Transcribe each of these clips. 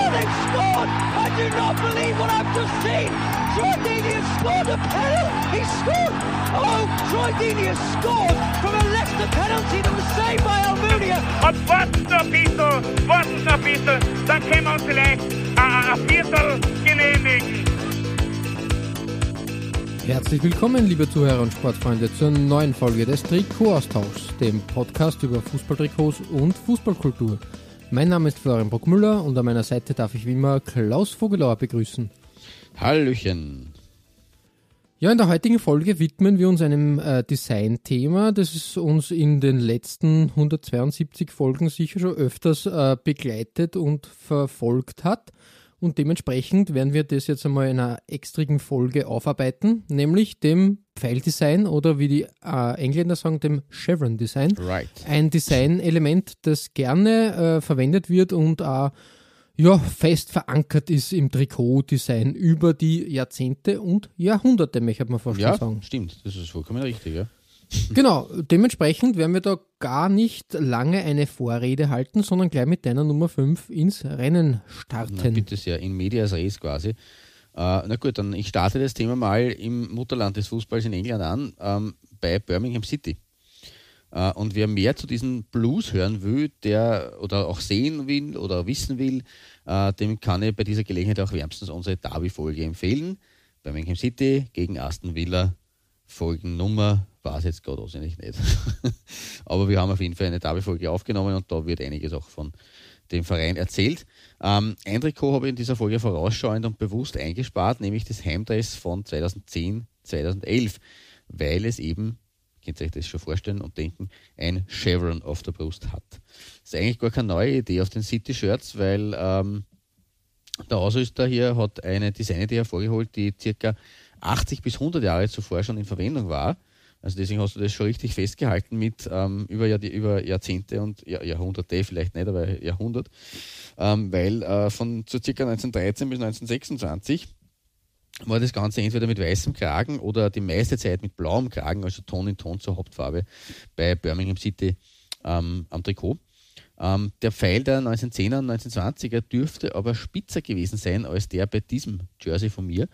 Oh, they've scored! I do not believe what I've just seen! Troy Deeney has scored a penalty! He scored! Oh, Troy Deeney has scored from a Leicester penalty that was saved by Almunia! Und warten noch ein bisschen, warten ein bisschen, dann können wir uns vielleicht ein, ein Viertel genehmigen. Herzlich willkommen, liebe Zuhörer und Sportfreunde, zur neuen Folge des Trikot-Austauschs, dem Podcast über Fußballtrikots und Fußballkultur. Mein Name ist Florian Bruckmüller und an meiner Seite darf ich wie immer Klaus Vogelauer begrüßen. Hallöchen. Ja, in der heutigen Folge widmen wir uns einem äh, Design-Thema, das uns in den letzten 172 Folgen sicher schon öfters äh, begleitet und verfolgt hat. Und dementsprechend werden wir das jetzt einmal in einer extrigen Folge aufarbeiten, nämlich dem Pfeildesign oder wie die äh, Engländer sagen, dem Chevron Design. Right. Ein Designelement, das gerne äh, verwendet wird und auch ja, fest verankert ist im Trikotdesign über die Jahrzehnte und Jahrhunderte, möchte man fast Ja, sagen. stimmt. Das ist vollkommen richtig, ja. Genau, dementsprechend werden wir da gar nicht lange eine Vorrede halten, sondern gleich mit deiner Nummer 5 ins Rennen Na, starten. bitte sehr, in medias res quasi. Äh, na gut, dann ich starte das Thema mal im Mutterland des Fußballs in England an, ähm, bei Birmingham City. Äh, und wer mehr zu diesen Blues hören will, der oder auch sehen will oder wissen will, äh, dem kann ich bei dieser Gelegenheit auch wärmstens unsere Derby-Folge empfehlen. Birmingham City gegen Aston Villa, Folgennummer, weiß jetzt gerade auswendig nicht. Aber wir haben auf jeden Fall eine Derby-Folge aufgenommen und da wird einiges auch von dem Verein erzählt. Ähm, ein Trikot habe ich in dieser Folge vorausschauend und bewusst eingespart, nämlich das Heimdress von 2010, 2011, weil es eben, könnt ihr euch das schon vorstellen und denken, ein Chevron auf der Brust hat. Das ist eigentlich gar keine neue Idee auf den City-Shirts, weil ähm, der Ausrüster hier hat eine Designidee hervorgeholt, die circa 80 bis 100 Jahre zuvor schon in Verwendung war. Also deswegen hast du das schon richtig festgehalten mit ähm, über, Jahr, über Jahrzehnte und Jahr, Jahrhunderte, vielleicht nicht, aber Jahrhundert. Ähm, weil äh, von so circa 1913 bis 1926 war das Ganze entweder mit weißem Kragen oder die meiste Zeit mit blauem Kragen, also Ton in Ton zur Hauptfarbe bei Birmingham City ähm, am Trikot. Ähm, der Pfeil der 1910er und 1920er dürfte aber spitzer gewesen sein als der bei diesem Jersey von mir.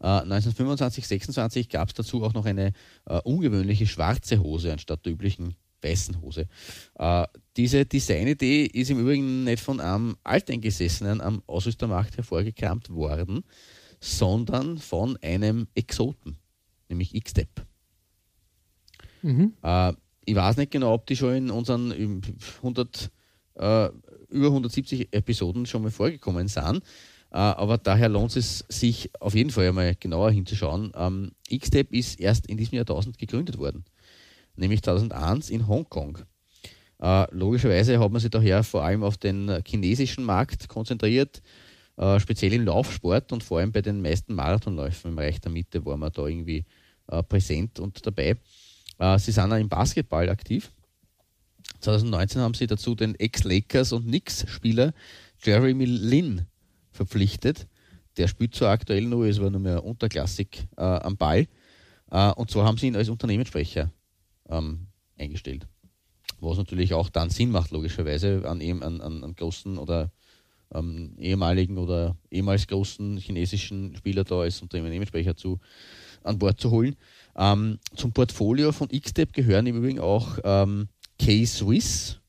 Äh, 1925, 26 gab es dazu auch noch eine äh, ungewöhnliche schwarze Hose anstatt der üblichen weißen Hose. Äh, diese Designidee ist im Übrigen nicht von einem Alteingesessenen am Ausrüstermarkt hervorgekramt worden, sondern von einem Exoten, nämlich X-Step. Mhm. Äh, ich weiß nicht genau, ob die schon in unseren ähm, 100, äh, über 170 Episoden schon mal vorgekommen sind. Äh, aber daher lohnt es sich auf jeden Fall einmal genauer hinzuschauen. Ähm, Xtep ist erst in diesem Jahrtausend gegründet worden, nämlich 2001 in Hongkong. Äh, logischerweise hat man sich daher vor allem auf den chinesischen Markt konzentriert, äh, speziell im Laufsport und vor allem bei den meisten Marathonläufen im Bereich der Mitte war man da irgendwie präsent und dabei. Sie sind auch im Basketball aktiv. 2019 haben sie dazu den Ex-Lakers und Knicks-Spieler Jeremy Lin verpflichtet. Der spielt zwar aktuell nur, ist aber nur mehr unterklassig äh, am Ball. Äh, und zwar haben sie ihn als Unternehmenssprecher ähm, eingestellt. Was natürlich auch dann Sinn macht, logischerweise, an, an, an, großen oder ähm, ehemaligen oder ehemals großen chinesischen Spieler da als Unternehmenssprecher zu, an Bord zu holen. Ähm, zum Portfolio von Xtep gehören im Übrigen auch ähm, K-Swiss,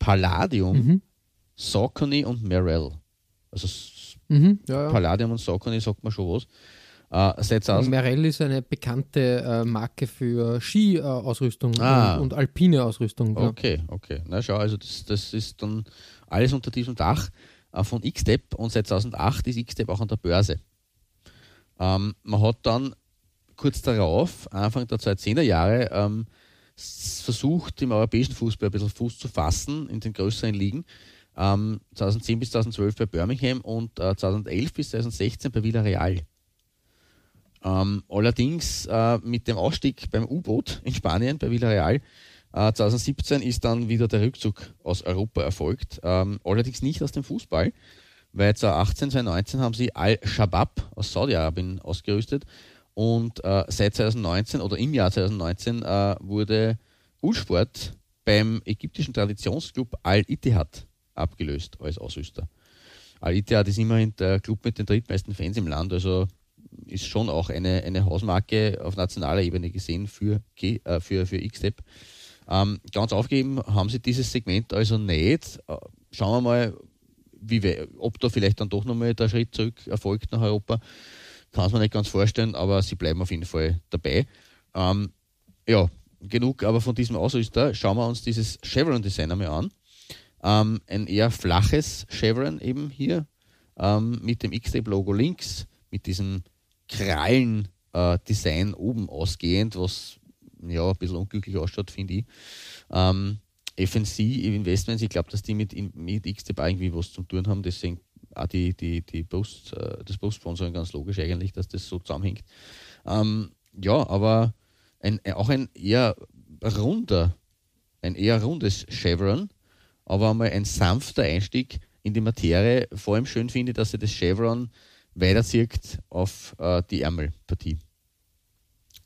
Palladium, Mhm. Saucony und Merrell. Also Mhm. Ja, ja. Palladium und Saucony sagt man schon was. Äh, seit 2000 Merrell ist eine bekannte äh, Marke für Ski-Ausrüstung Ah. und, und alpine Ausrüstung. Ja. Okay, okay. Na schau, also das, das ist dann alles unter diesem Dach äh, von Xtep und seit 2008 ist Xtep auch an der Börse. Ähm, man hat dann kurz darauf, Anfang der 2010er Jahre, ähm, versucht, im europäischen Fußball ein bisschen Fuß zu fassen in den größeren Ligen. Ähm, 2010 bis 2012 bei Birmingham und äh, 2011 bis 2016 bei Villarreal. Ähm, allerdings äh, mit dem Ausstieg beim U-Boot in Spanien bei Villarreal äh, 2017 ist dann wieder der Rückzug aus Europa erfolgt. Ähm, allerdings nicht aus dem Fußball, weil 2018, 2019 haben sie Al-Shabaab aus Saudi-Arabien ausgerüstet und äh, seit 2019 oder im Jahr 2019 äh, wurde Ulsport beim ägyptischen Traditionsclub Al-Ittihad abgelöst als Ausrüster. Al-Ittihad ist immerhin der Club mit den drittmeisten Fans im Land, also ist schon auch eine, eine Hausmarke auf nationaler Ebene gesehen für, äh, für, für X-Step. Ähm, ganz aufgeben haben sie dieses Segment also nicht. Äh, schauen wir mal, wie, ob da vielleicht dann doch nochmal der Schritt zurück erfolgt nach Europa. Kann es mir nicht ganz vorstellen, aber sie bleiben auf jeden Fall dabei. Ähm, ja, genug aber von diesem Ausrüster. Schauen wir uns dieses Chevron-Design einmal an. Ähm, ein eher flaches Chevron eben hier ähm, mit dem X-Tape-Logo links, mit diesem Krallen-Design äh, oben ausgehend, was ja ein bisschen unglücklich ausschaut, finde ich. Ähm, FNC Investments, ich glaube, dass die mit, mit XTB irgendwie was zu tun haben, deswegen auch die, die, die Post, äh, das Post-Sponsoring ganz logisch eigentlich, dass das so zusammenhängt. Ähm, ja, aber ein, auch ein eher runder, ein eher rundes Chevron, aber einmal ein sanfter Einstieg in die Materie. Vor allem schön finde ich, dass er das Chevron weiterzieht auf äh, die Ärmelpartie.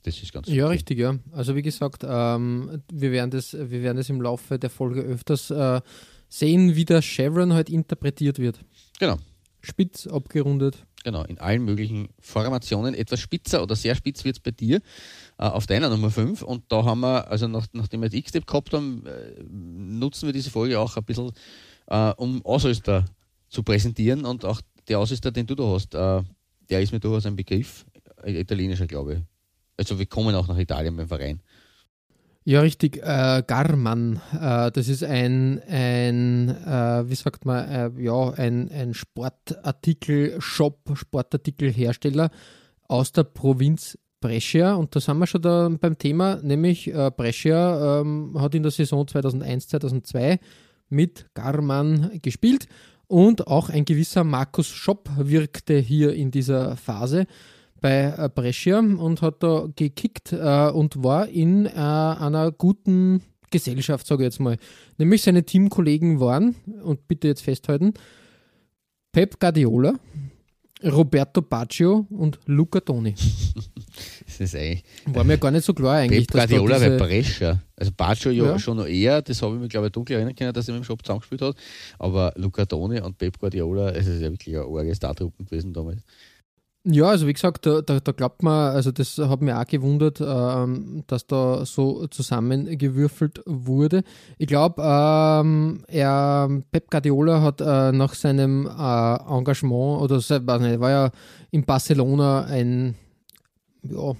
Das ist ganz Ja, okay. richtig, ja. Also wie gesagt, ähm, wir, werden das, wir werden das im Laufe der Folge öfters äh, sehen, wie der Chevron halt interpretiert wird. Genau. Spitz, abgerundet. Genau, in allen möglichen Formationen. Etwas spitzer oder sehr spitz wird es bei dir äh, auf deiner Nummer 5. Und da haben wir, also nach, nachdem wir das X-Step gehabt haben, äh, nutzen wir diese Folge auch ein bisschen, äh, um Ausrüster zu präsentieren. Und auch der Ausrüster, den du da hast, äh, der ist mir durchaus ein Begriff, äh, italienischer, glaube ich. Also wir kommen auch nach Italien beim Verein. Ja, richtig. Äh, Garman, äh, das ist ein, ein äh, wie sagt man, äh, ja, ein, ein Sportartikel-Shop, Sportartikelhersteller aus der Provinz Brescia. Und da sind wir schon da beim Thema, nämlich äh, Brescia ähm, hat in der Saison 2001-2002 mit Garman gespielt und auch ein gewisser Markus Schopp wirkte hier in dieser Phase bei äh, Brescia und hat da gekickt äh, und war in äh, einer guten Gesellschaft, sage ich jetzt mal. Nämlich seine Teamkollegen waren, und bitte jetzt festhalten, Pep Guardiola, Roberto Baggio und Luca Toni. das ist eigentlich. War mir gar nicht so klar eigentlich. Pep Guardiola bei Brescia. Also Baggio ja, schon noch eher, das habe ich mir glaube ich dunkel erinnern können, dass er mit dem Shop zusammengespielt hat. Aber Luca Toni und Pep Guardiola, es ist ja wirklich ein arge Startruppen gewesen damals. Ja, also wie gesagt, da, da, da, glaubt man, also das hat mich auch gewundert, ähm, dass da so zusammengewürfelt wurde. Ich glaube, ähm, er, Pep Guardiola hat äh, nach seinem äh, Engagement oder weiß nicht, war ja in Barcelona ein, ja,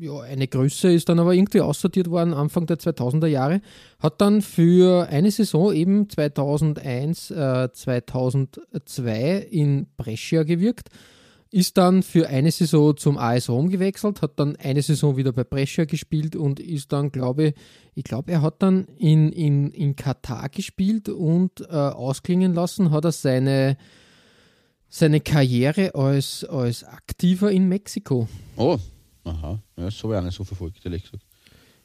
ja, eine Größe, ist dann aber irgendwie aussortiert worden Anfang der 2000er Jahre, hat dann für eine Saison eben 2001, äh, 2002 in Brescia gewirkt ist dann für eine Saison zum AS Rom gewechselt, hat dann eine Saison wieder bei Brescia gespielt und ist dann, glaube ich, ich glaube, er hat dann in, in, in Katar gespielt und äh, ausklingen lassen, hat er seine, seine Karriere als, als Aktiver in Mexiko. Oh, aha, ja, das habe ich auch nicht so verfolgt, ehrlich gesagt.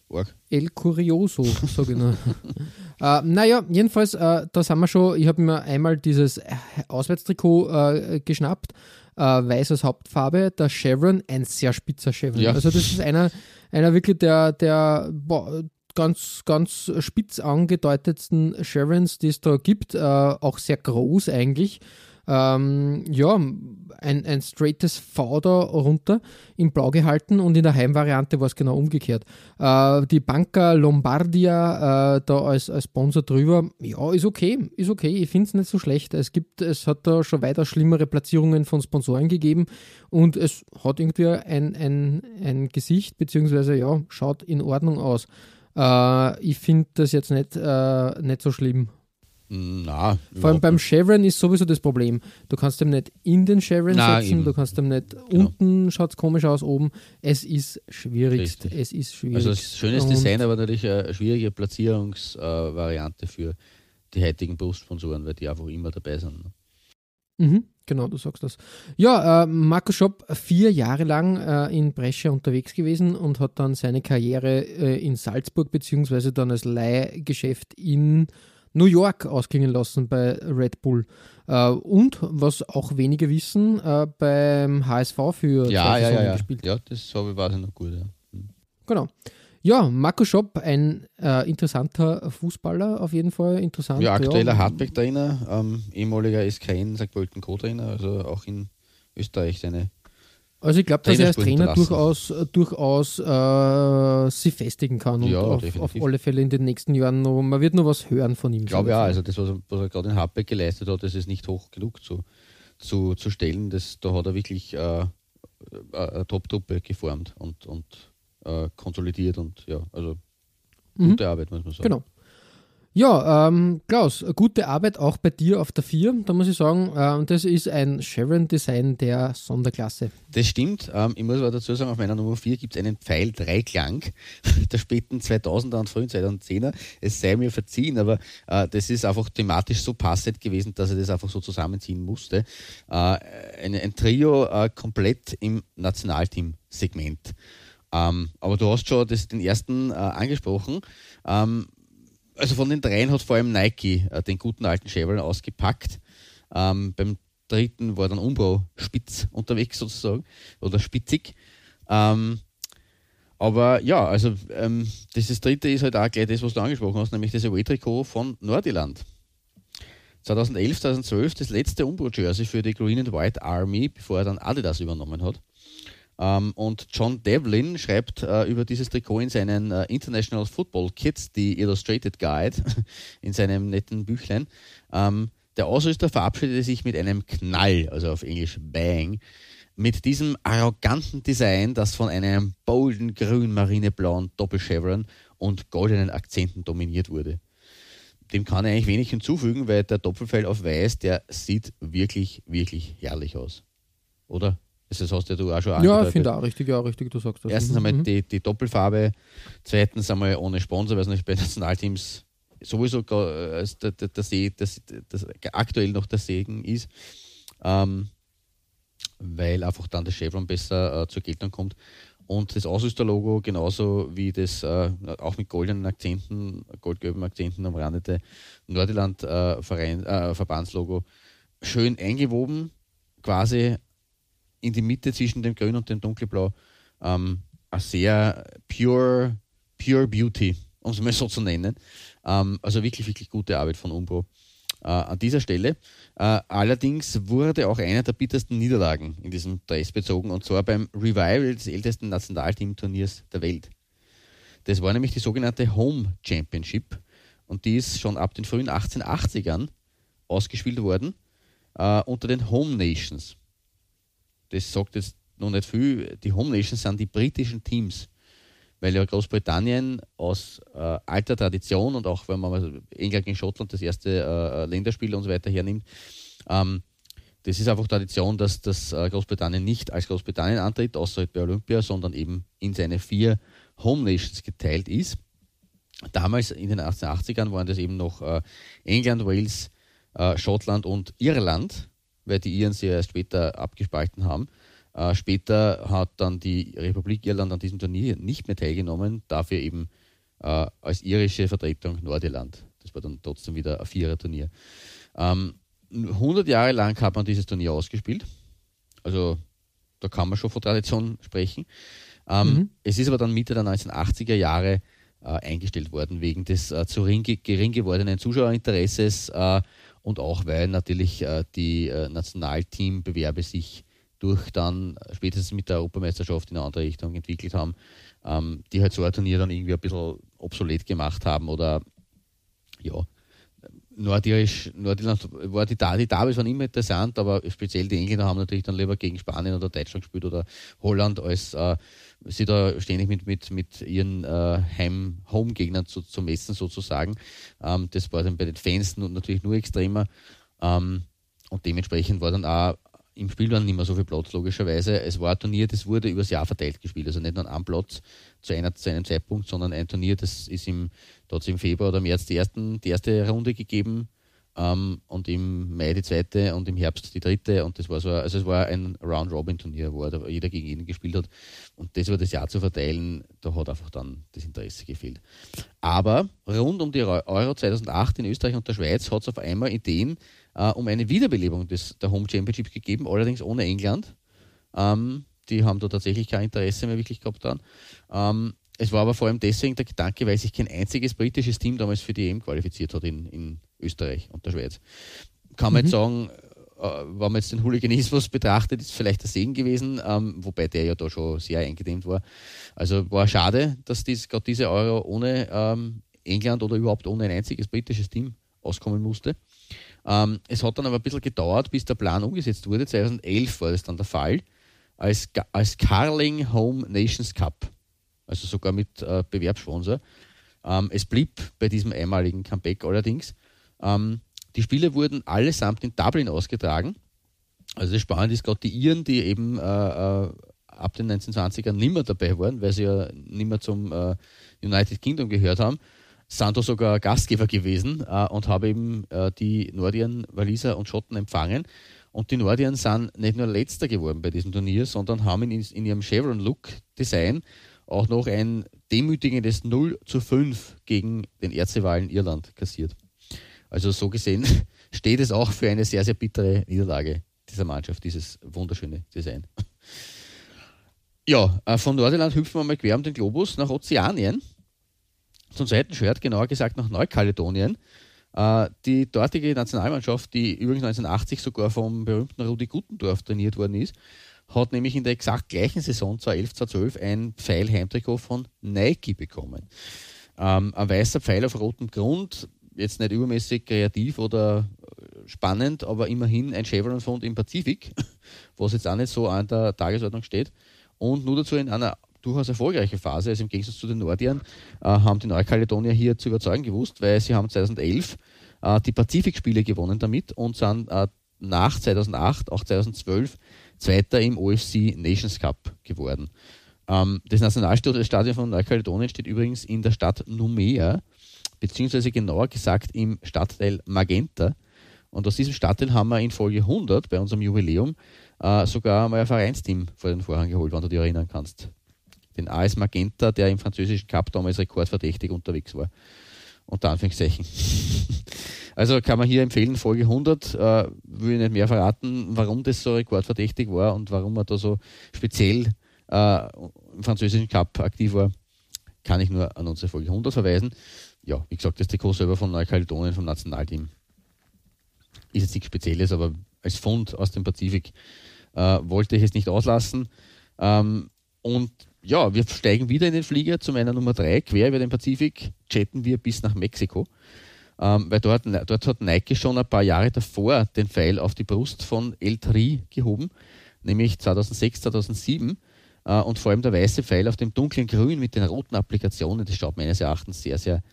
Org. El Curioso, sage ich nur. äh, naja, jedenfalls, äh, da sind wir schon, ich habe mir einmal dieses Auswärtstrikot äh, geschnappt äh, weiß als Hauptfarbe, der Chevron, ein sehr spitzer Chevron. Ja. Also das ist einer, einer wirklich der, der boah, ganz, ganz spitz angedeutetsten Chevrons, die es da gibt, äh, auch sehr groß eigentlich ähm, ja, ein, ein straightes V da runter in Blau gehalten und in der Heimvariante war es genau umgekehrt. Äh, die Banca Lombardia äh, da als, als Sponsor drüber, ja, ist okay, ist okay, ich finde es nicht so schlecht. Es gibt, es hat da schon weiter schlimmere Platzierungen von Sponsoren gegeben und es hat irgendwie ein, ein, ein Gesicht, beziehungsweise ja, schaut in Ordnung aus. Äh, ich finde das jetzt nicht, äh, nicht so schlimm. Na, Vor allem beim Chevron ist sowieso das Problem. Du kannst dem nicht in den Chevron Na, setzen, eben. du kannst dem nicht genau. unten, schaut es komisch aus, oben. Es ist schwierig. Es ist schwierig. Also schönes Design, aber natürlich eine schwierige Platzierungsvariante äh, für die heutigen Brustsponsoren, weil die einfach immer dabei sind. Ne? Mhm. Genau, du sagst das. Ja, äh, Marco Schopp vier Jahre lang äh, in Brescia unterwegs gewesen und hat dann seine Karriere äh, in Salzburg beziehungsweise dann als Leihgeschäft in New York ausklingen lassen bei Red Bull. Äh, und was auch wenige wissen, äh, beim HSV für Ja, zwei ja, ja, Saisonen ja. gespielt. Ja, das habe ich weiß ich noch gut. Ja. Genau. Ja, Marco Schopp, ein äh, interessanter Fußballer, auf jeden Fall interessant. Ja, aktueller Hardback-Trainer, ähm, ehemaliger SKN St. Pölten Co-Trainer, also auch in Österreich seine. Also ich glaube, dass er als Trainer durchaus, äh, durchaus äh, sie festigen kann und Ja, auf, auf alle Fälle in den nächsten Jahren noch, man wird noch was hören von ihm. Ich glaube ja, also das, was er, er gerade in Hardback geleistet hat, das ist nicht hoch genug zu, zu, zu stellen. Das, da hat er wirklich äh, eine Top-Truppe geformt und, und äh, konsolidiert und ja, also Mhm. gute Arbeit, muss man sagen. Genau. Ja, ähm, Klaus, gute Arbeit auch bei dir auf der 4, da muss ich sagen, ähm, das ist ein Sharon-Design der Sonderklasse. Das stimmt. Ähm, ich muss aber dazu sagen, auf meiner Nummer 4 gibt es einen Pfeil-Dreiklang der späten 2000er und frühen 2010er. Es sei mir verziehen, aber äh, das ist einfach thematisch so passend gewesen, dass er das einfach so zusammenziehen musste. Äh, ein, ein Trio äh, komplett im Nationalteam-Segment. Ähm, aber du hast schon das, den ersten äh, angesprochen. Ähm, also von den dreien hat vor allem Nike äh, den guten alten Chevrolet ausgepackt. Ähm, beim dritten war dann Umbro spitz unterwegs sozusagen oder spitzig. Ähm, aber ja, also ähm, dieses dritte ist halt auch gleich das, was du angesprochen hast, nämlich das Away-Trikot von Nordirland. 2011, 2012 das letzte Umbro-Jersey für die Green and White Army, bevor er dann Adidas übernommen hat. Ähm, und John Devlin schreibt äh, über dieses Trikot in seinen äh, International Football Kids, die Illustrated Guide, in seinem netten Büchlein. Ähm, der Ausrüster verabschiedete sich mit einem Knall, also auf Englisch Bang, mit diesem arroganten Design, das von einem bolden grün marineblauen Doppelchevron und goldenen Akzenten dominiert wurde. Dem kann er eigentlich wenig hinzufügen, weil der Doppelfell auf weiß, der sieht wirklich, wirklich herrlich aus. Oder? Das hast ja du auch schon Ja, angedeutet. ich finde auch richtig, ja, richtig, du sagst das. Erstens Mhm, einmal mhm. die, die Doppelfarbe, zweitens einmal ohne Sponsor, weil es nicht bei Nationalteams sowieso äh, der See, das, das aktuell noch der Segen ist, ähm, weil einfach dann das Chevron besser äh, zur Geltung kommt. Und das Ausrüsterlogo genauso wie das äh, auch mit goldenen Akzenten, goldgelben Akzenten umrandete Nordirland äh, äh, Verbandslogo schön eingewoben, quasi in die Mitte zwischen dem Grün und dem Dunkelblau. Ähm, eine sehr pure, pure Beauty, um es mal so zu nennen. Ähm, also wirklich, wirklich gute Arbeit von Umbro äh, an dieser Stelle. Äh, allerdings wurde auch eine der bittersten Niederlagen in diesem Dress bezogen und zwar beim Revival des ältesten Nationalteamturniers der Welt. Das war nämlich die sogenannte Home Championship und die ist schon ab den frühen 1880ern ausgespielt worden äh, unter den Home Nations. Das sagt jetzt noch nicht viel. Die Home Nations sind die britischen Teams, weil ja Großbritannien aus äh, alter Tradition und auch wenn man England gegen Schottland das erste äh, Länderspiel und so weiter hernimmt, ähm, das ist einfach Tradition, dass das äh, Großbritannien nicht als Großbritannien antritt, außer halt bei Olympia, sondern eben in seine vier Home Nations geteilt ist. Damals in den 1880ern waren das eben noch äh, England, Wales, äh, Schottland und Irland, weil die Iren sie ja erst später abgespalten haben. Äh, später hat dann die Republik Irland an diesem Turnier nicht mehr teilgenommen, dafür eben äh, als irische Vertretung Nordirland. Das war dann trotzdem wieder ein Vierer-Turnier. Ähm, 100 Jahre lang hat man dieses Turnier ausgespielt. Also da kann man schon von Tradition sprechen. Ähm, Mhm. Es ist aber dann Mitte der 1980er Jahre äh, eingestellt worden wegen des äh, zu ring, gering gewordenen Zuschauerinteresses äh, und auch weil natürlich äh, die äh, Nationalteambewerbe sich durch dann äh, spätestens mit der Europameisterschaft in eine andere Richtung entwickelt haben, ähm, die halt so ein Turnier dann irgendwie ein bisschen obsolet gemacht haben oder ja, Nordirisch, Nordirland war die, die Derbys waren immer interessant, aber speziell die Engländer haben natürlich dann lieber gegen Spanien oder Deutschland gespielt oder Holland, als äh, sie da ständig mit, mit, mit ihren äh, Heim Home-Gegnern zu, zu messen sozusagen. Ähm, das war dann bei den Fans natürlich nur extremer. Ähm, und dementsprechend war dann auch im Spiel dann nicht mehr so viel Platz, logischerweise. Es war ein Turnier, das wurde übers Jahr verteilt gespielt. Also nicht nur einem Platz zu, einer, zu einem Zeitpunkt, sondern ein Turnier, das ist im, hat's im Februar oder März die, ersten, die erste Runde gegeben, ähm, und im Mai die zweite und im Herbst die dritte und das war so, also es war ein Round-Robin-Turnier, wo jeder gegen jeden gespielt hat und das war das Jahr zu verteilen, da hat einfach dann das Interesse gefehlt. Aber rund um die Euro 2008 in Österreich und der Schweiz hat es auf einmal Ideen äh, um eine Wiederbelebung des, der Home Championship gegeben, allerdings ohne England. Ähm, die haben da tatsächlich kein Interesse mehr wirklich gehabt dran. Ähm, es war aber vor allem deswegen der Gedanke, weil sich kein einziges britisches Team damals für die EM qualifiziert hat in, in Österreich und der Schweiz. Kann man mhm. jetzt sagen, äh, wenn man jetzt den Hooliganismus betrachtet, ist vielleicht der Segen gewesen, ähm, wobei der ja da schon sehr eingedämmt war. Also war schade, dass dies, gerade diese Euro ohne ähm, England oder überhaupt ohne ein einziges britisches Team auskommen musste. Ähm, es hat dann aber ein bisschen gedauert, bis der Plan umgesetzt wurde. 2011 war das dann der Fall, als, als Carling Home Nations Cup, also sogar mit äh, Bewerbssponsor. Ähm, es blieb bei diesem einmaligen Comeback allerdings. Ähm, die Spiele wurden allesamt in Dublin ausgetragen. Also das Spannende ist gerade die Iren, die eben äh, äh, ab den 1920ern nimmer dabei waren, weil sie ja nimmer zum äh, United Kingdom gehört haben, sind da sogar Gastgeber gewesen äh, und haben eben äh, die Nordiren, Waliser und Schotten empfangen. Und die Nordiren sind nicht nur letzter geworden bei diesem Turnier, sondern haben in, in ihrem Chevron-Look-Design auch noch ein demütigendes 0 zu 5 gegen den Erzrivalen Irland kassiert. Also so gesehen steht es auch für eine sehr, sehr bittere Niederlage dieser Mannschaft, dieses wunderschöne Design. Ja, äh, von Nordirland hüpfen wir mal quer um den Globus nach Ozeanien. Zum zweiten Shirt, genauer gesagt nach Neukaledonien. Äh, die dortige Nationalmannschaft, die übrigens 1980 sogar vom berühmten Rudi Gutendorf trainiert worden ist, hat nämlich in der exakt gleichen Saison 2011, 2012 ein Pfeil-Heimtrikot von Nike bekommen. Ähm, ein weißer Pfeil auf rotem Grund, jetzt nicht übermäßig kreativ oder spannend, aber immerhin ein Chevron-Fund im Pazifik, was jetzt auch nicht so an der Tagesordnung steht. Und nur dazu in einer durchaus erfolgreichen Phase, also im Gegensatz zu den Nordiern, äh, haben die Neukaledonier hier zu überzeugen gewusst, weil sie haben 2011 äh, die Pazifikspiele gewonnen damit und sind äh, nach 2008, auch 2012, Zweiter im OFC Nations Cup geworden. Ähm, das Nationalstadion von Neukaledonien steht übrigens in der Stadt Numea, beziehungsweise genauer gesagt im Stadtteil Magenta. Und aus diesem Stadtteil haben wir in Folge 100 bei unserem Jubiläum äh, sogar mal ein Vereinsteam vor den Vorhang geholt, wenn du dich erinnern kannst den AS Magenta, der im französischen Cup damals rekordverdächtig unterwegs war. Unter Anführungszeichen. also kann man hier empfehlen, Folge 100, äh, will ich nicht mehr verraten, warum das so rekordverdächtig war und warum man da so speziell äh, im französischen Cup aktiv war, kann ich nur an unsere Folge 100 verweisen. Ja, wie gesagt, das Trikot selber von Neukaledonien vom Nationalteam ist jetzt nichts Spezielles, aber als Fund aus dem Pazifik äh, wollte ich es nicht auslassen. Ähm, und ja, wir steigen wieder in den Flieger zu meiner Nummer 3, quer über den Pazifik, chatten wir bis nach Mexiko. Ähm, weil dort, dort hat Nike schon ein paar Jahre davor den Pfeil auf die Brust von El Tri gehoben, nämlich 2006, 2007. Äh, und vor allem der weiße Pfeil auf dem dunklen Grün mit den roten Applikationen, das schaut meines Erachtens sehr, sehr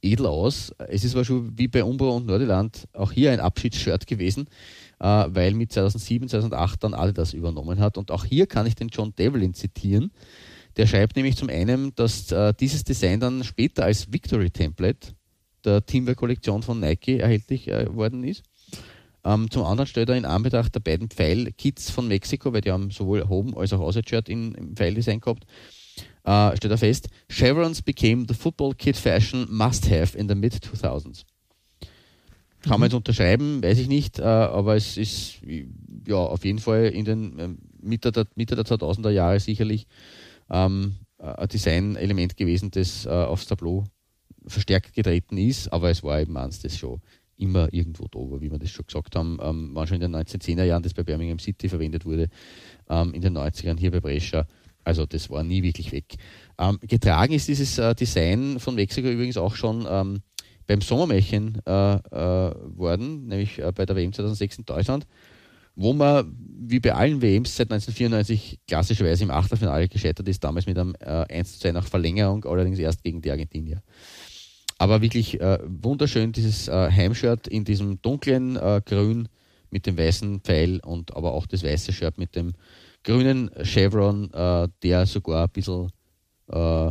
edel aus. Es ist aber schon wie bei Umbro und Nordirland auch hier ein Abschiedsshirt gewesen, äh, weil mit 2007, 2008 dann Adidas übernommen hat. Und auch hier kann ich den John Devlin zitieren. Der schreibt nämlich zum einen, dass äh, dieses Design dann später als Victory Template der Teamwear-Kollektion von Nike erhältlich äh, worden ist. Ähm, zum anderen stellt er in Anbetracht der beiden Pfeil-Kits von Mexiko, weil die haben sowohl Home- als auch Außer-Shirt im Pfeil-Design gehabt, äh, stellt er fest, Chevrons became the football kit fashion must-have in the mid-2000s. Kann man jetzt unterschreiben, weiß ich nicht, äh, aber es ist ja auf jeden Fall in den äh, Mitte der, Mitte der 2000er Jahre sicherlich ähm, ein Design-Element gewesen, das äh, aufs Tableau verstärkt getreten ist, aber es war eben eins, das schon immer irgendwo da war, wie wir das schon gesagt haben, ähm, war schon in den 1910er Jahren, das bei Birmingham City verwendet wurde, ähm, in den 90ern hier bei Brescia. Also das war nie wirklich weg. Ähm, getragen ist dieses äh, Design von Mexiko übrigens auch schon ähm, beim Sommermärchen äh, äh, worden, nämlich äh, bei der WM 2006 in Deutschland wo man wie bei allen WMs seit 1994 klassischerweise im Achtelfinale gescheitert ist, damals mit einem äh, 1 zu 2 nach Verlängerung, allerdings erst gegen die Argentinier. Aber wirklich äh, wunderschön dieses äh, Heimshirt in diesem dunklen äh, Grün mit dem weißen Pfeil und aber auch das weiße Shirt mit dem grünen Chevron, äh, der sogar ein bisschen äh,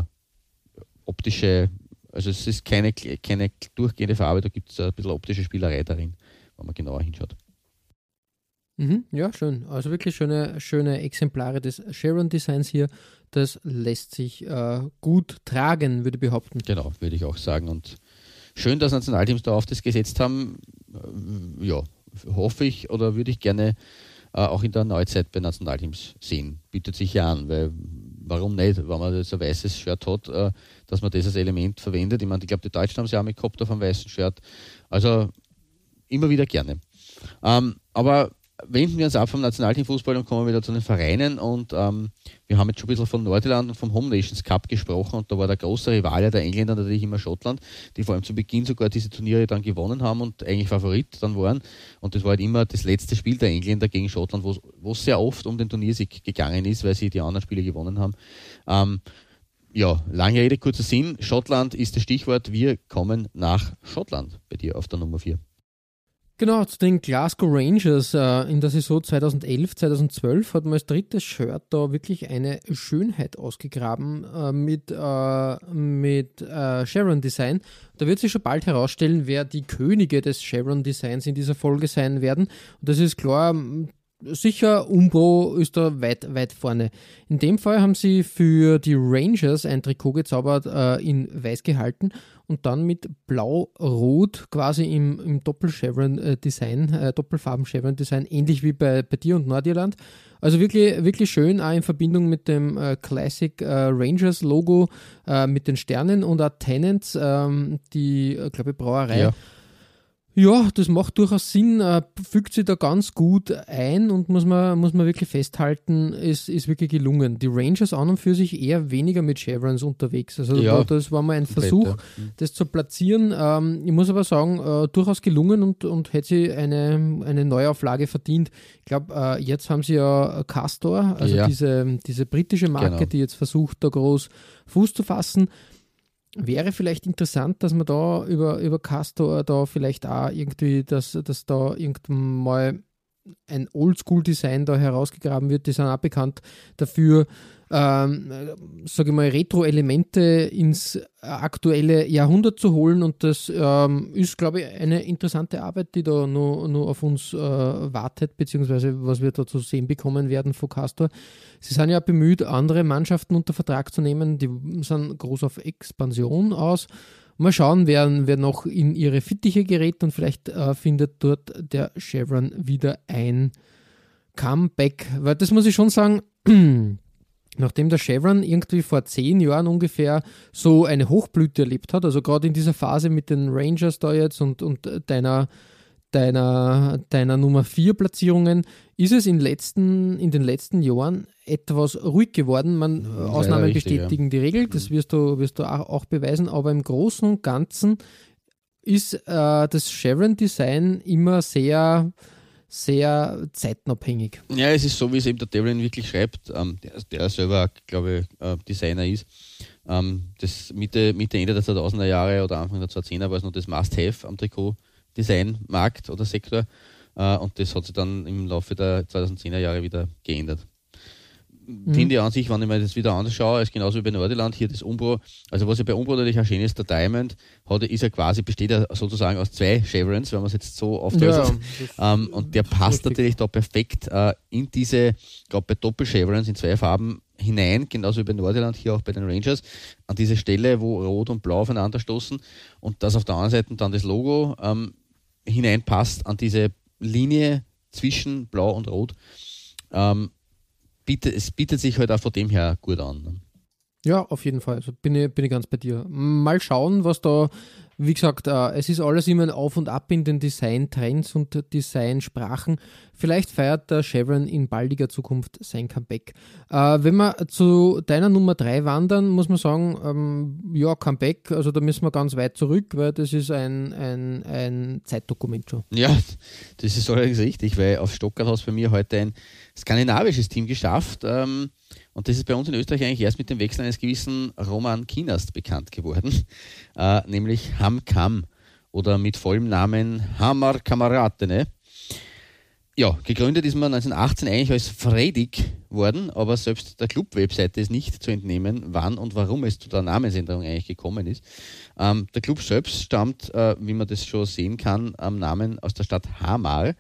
optische Also es ist keine, keine durchgehende Farbe, da gibt es ein bisschen optische Spielerei darin, wenn man genauer hinschaut. Mhm, ja, schön. Also wirklich schöne, schöne Exemplare des Sharon-Designs hier. Das lässt sich äh, gut tragen, würde ich behaupten. Genau, würde ich auch sagen. Und schön, dass Nationalteams da auf das gesetzt haben. Äh, ja, hoffe ich oder würde ich gerne äh, auch in der Neuzeit bei Nationalteams sehen. Bietet sich ja an, weil warum nicht, wenn man jetzt ein weißes Shirt hat, äh, dass man das als Element verwendet. Ich meine, ich glaube, die Deutschen haben es ja auch mit gehabt auf einem weißen Shirt. Also immer wieder gerne. Ähm, aber wenden wir uns ab vom Nationalteamfußball und kommen wieder zu den Vereinen. Und ähm, wir haben jetzt schon ein bisschen von Nordirland und vom Home Nations Cup gesprochen. Und da war der große Rivale der Engländer natürlich immer Schottland, die vor allem zu Beginn sogar diese Turniere dann gewonnen haben und eigentlich Favorit dann waren. Und das war halt immer das letzte Spiel der Engländer gegen Schottland, wo es sehr oft um den Turniersieg gegangen ist, weil sie die anderen Spiele gewonnen haben. Ähm, ja, lange Rede, kurzer Sinn. Schottland ist das Stichwort. Wir kommen nach Schottland bei dir auf der Nummer 4. Genau, zu den Glasgow Rangers äh, in der Saison 2011, 2012 hat man als drittes Shirt da wirklich eine Schönheit ausgegraben äh, mit, äh, mit äh, Chevron Design. Da wird sich schon bald herausstellen, wer die Könige des Chevron Designs in dieser Folge sein werden. Und das ist klar, sicher, Umbro ist da weit, weit vorne. In dem Fall haben sie für die Rangers ein Trikot gezaubert, äh, in weiß gehalten und dann mit blau-rot quasi im, im Doppel-Chevron-Design, äh, Doppelfarben-Chevron-Design, ähnlich wie bei, bei dir und Nordirland. Also wirklich, wirklich schön, auch in Verbindung mit dem äh, Classic äh, Rangers Logo, äh, mit den Sternen und auch Tenants, ähm, die, äh, glaube ich, Brauerei. Ja ja, das macht durchaus Sinn, äh, fügt sich da ganz gut ein und muss man, muss man wirklich festhalten, es ist wirklich gelungen. Die Rangers an und für sich eher weniger mit Chevrons unterwegs. Also ja, das war mal ein Versuch. Mhm. das zu platzieren. Ähm, ich muss aber sagen, äh, durchaus gelungen und, und hätte sie eine, eine Neuauflage verdient. Ich glaube, äh, jetzt haben sie ja Castor, also ja. Diese, diese britische Marke, genau. die jetzt versucht, da groß Fuß zu fassen wäre vielleicht interessant, dass man da über, über Castor da vielleicht auch irgendwie, dass, dass da irgendwann mal ein Oldschool-Design da herausgegraben wird. Die sind auch bekannt dafür, ähm, sage ich mal, Retro-Elemente ins aktuelle Jahrhundert zu holen. Und das ähm, ist, glaube ich, eine interessante Arbeit, die da nur, nur auf uns äh, wartet, beziehungsweise was wir da zu sehen bekommen werden von Castor. Sie sind ja bemüht, andere Mannschaften unter Vertrag zu nehmen. Die sind groß auf Expansion aus. Mal schauen, wer, wer noch in ihre Fittiche gerät und vielleicht äh, findet dort der Chevron wieder ein Comeback. Weil das muss ich schon sagen, nachdem der Chevron irgendwie vor zehn Jahren ungefähr so eine Hochblüte erlebt hat, also gerade in dieser Phase mit den Rangers da jetzt und, und deiner, deiner, deiner Nummer 4 Platzierungen, ist es in, letzten, in den letzten Jahren etwas ruhig geworden. Man, ja, Ausnahmen richtig, bestätigen ja. die Regel, das mhm. wirst du, wirst du auch, auch beweisen, aber im Großen und Ganzen ist äh, das Chevron-Design immer sehr sehr zeitenabhängig. Ja, es ist so, wie es eben der Devlin wirklich schreibt, ähm, der, der, selber, glaube ich, äh, Designer ist. Ähm, das Mitte, Mitte, Ende der 2000er Jahre oder Anfang der 2010er war es noch das Must-Have am Trikot-Design-Markt oder Sektor. Äh, und das hat sich dann im Laufe der 2010er Jahre wieder geändert. Finde ich an sich, wenn ich mir das wieder anschaue, ist genauso wie bei Nordirland hier das Umbro. Also was ja bei Umbro natürlich auch schön ist, der Diamond hat, ist ja quasi, besteht ja sozusagen aus zwei Chevrons, wenn man es jetzt so aufdröselt. Ja, ähm, und der passt richtig. natürlich da perfekt äh, in diese, glaube bei Doppel-Chevrons in zwei Farben hinein, genauso wie bei Nordirland, hier auch bei den Rangers, an diese Stelle, wo Rot und Blau aufeinander stoßen und das auf der anderen Seite dann das Logo ähm, hineinpasst an diese Linie zwischen Blau und Rot. Ähm, bietet, es bietet sich halt auch von dem her gut an. Ja, auf jeden Fall. Also bin, ich, bin ich ganz bei dir. Mal schauen, was da, wie gesagt, äh, es ist alles immer ein Auf und Ab in den Design-Trends und Design-Sprachen. Vielleicht feiert der Chevron in baldiger Zukunft sein Comeback. Äh, wenn wir zu deiner Nummer 3 wandern, muss man sagen, ähm, ja, Comeback, also da müssen wir ganz weit zurück, weil das ist ein, ein, ein Zeitdokument schon. Ja, das ist allerdings richtig, weil auf Stockern hast du bei mir heute ein skandinavisches Team geschafft. Ähm, und das ist bei uns in Österreich eigentlich erst mit dem Wechsel eines gewissen Roman Kinast bekannt geworden, äh, nämlich Hamkam oder mit vollem Namen Hamar Kameratene. ja, gegründet ist man 1918 eigentlich als Fredig worden, aber selbst der Club-Webseite ist nicht zu entnehmen, wann und warum es zu der Namensänderung eigentlich gekommen ist. Ähm, der Club selbst stammt, äh, wie man das schon sehen kann, am Namen aus der Stadt Hamar.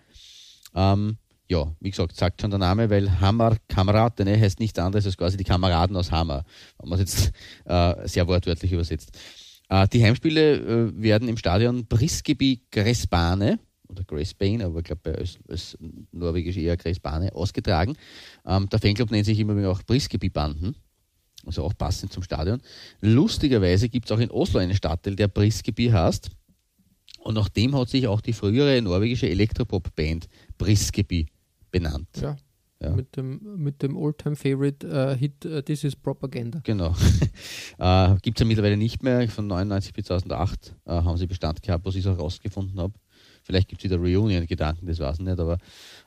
Ähm, ja, wie gesagt, sagt schon der Name, weil Hamar Kameradene heißt nichts anderes als quasi die Kameraden aus Hamar, wenn man es jetzt äh, sehr wortwörtlich übersetzt. Äh, die Heimspiele äh, werden im Stadion Briskeby Gresbane oder Grace aber ich glaube als, als norwegisch eher Grace ausgetragen. Ähm, der Fanclub nennt sich immer auch Briskeby-Banden, also auch passend zum Stadion. Lustigerweise gibt es auch in Oslo einen Stadtteil, der Briskeby heißt. Und nach dem hat sich auch die frühere norwegische Elektropop-Band Briskeby benannt. Ja. Ja. Mit dem, mit dem All-Time-Favorite-Hit uh, This is Propaganda. Genau. äh, Gibt es ja mittlerweile nicht mehr. Von 99 bis 2008 äh, haben sie Bestand gehabt, was ich auch rausgefunden habe. Vielleicht gibt es wieder Reunion-Gedanken, das weiß ich nicht. Aber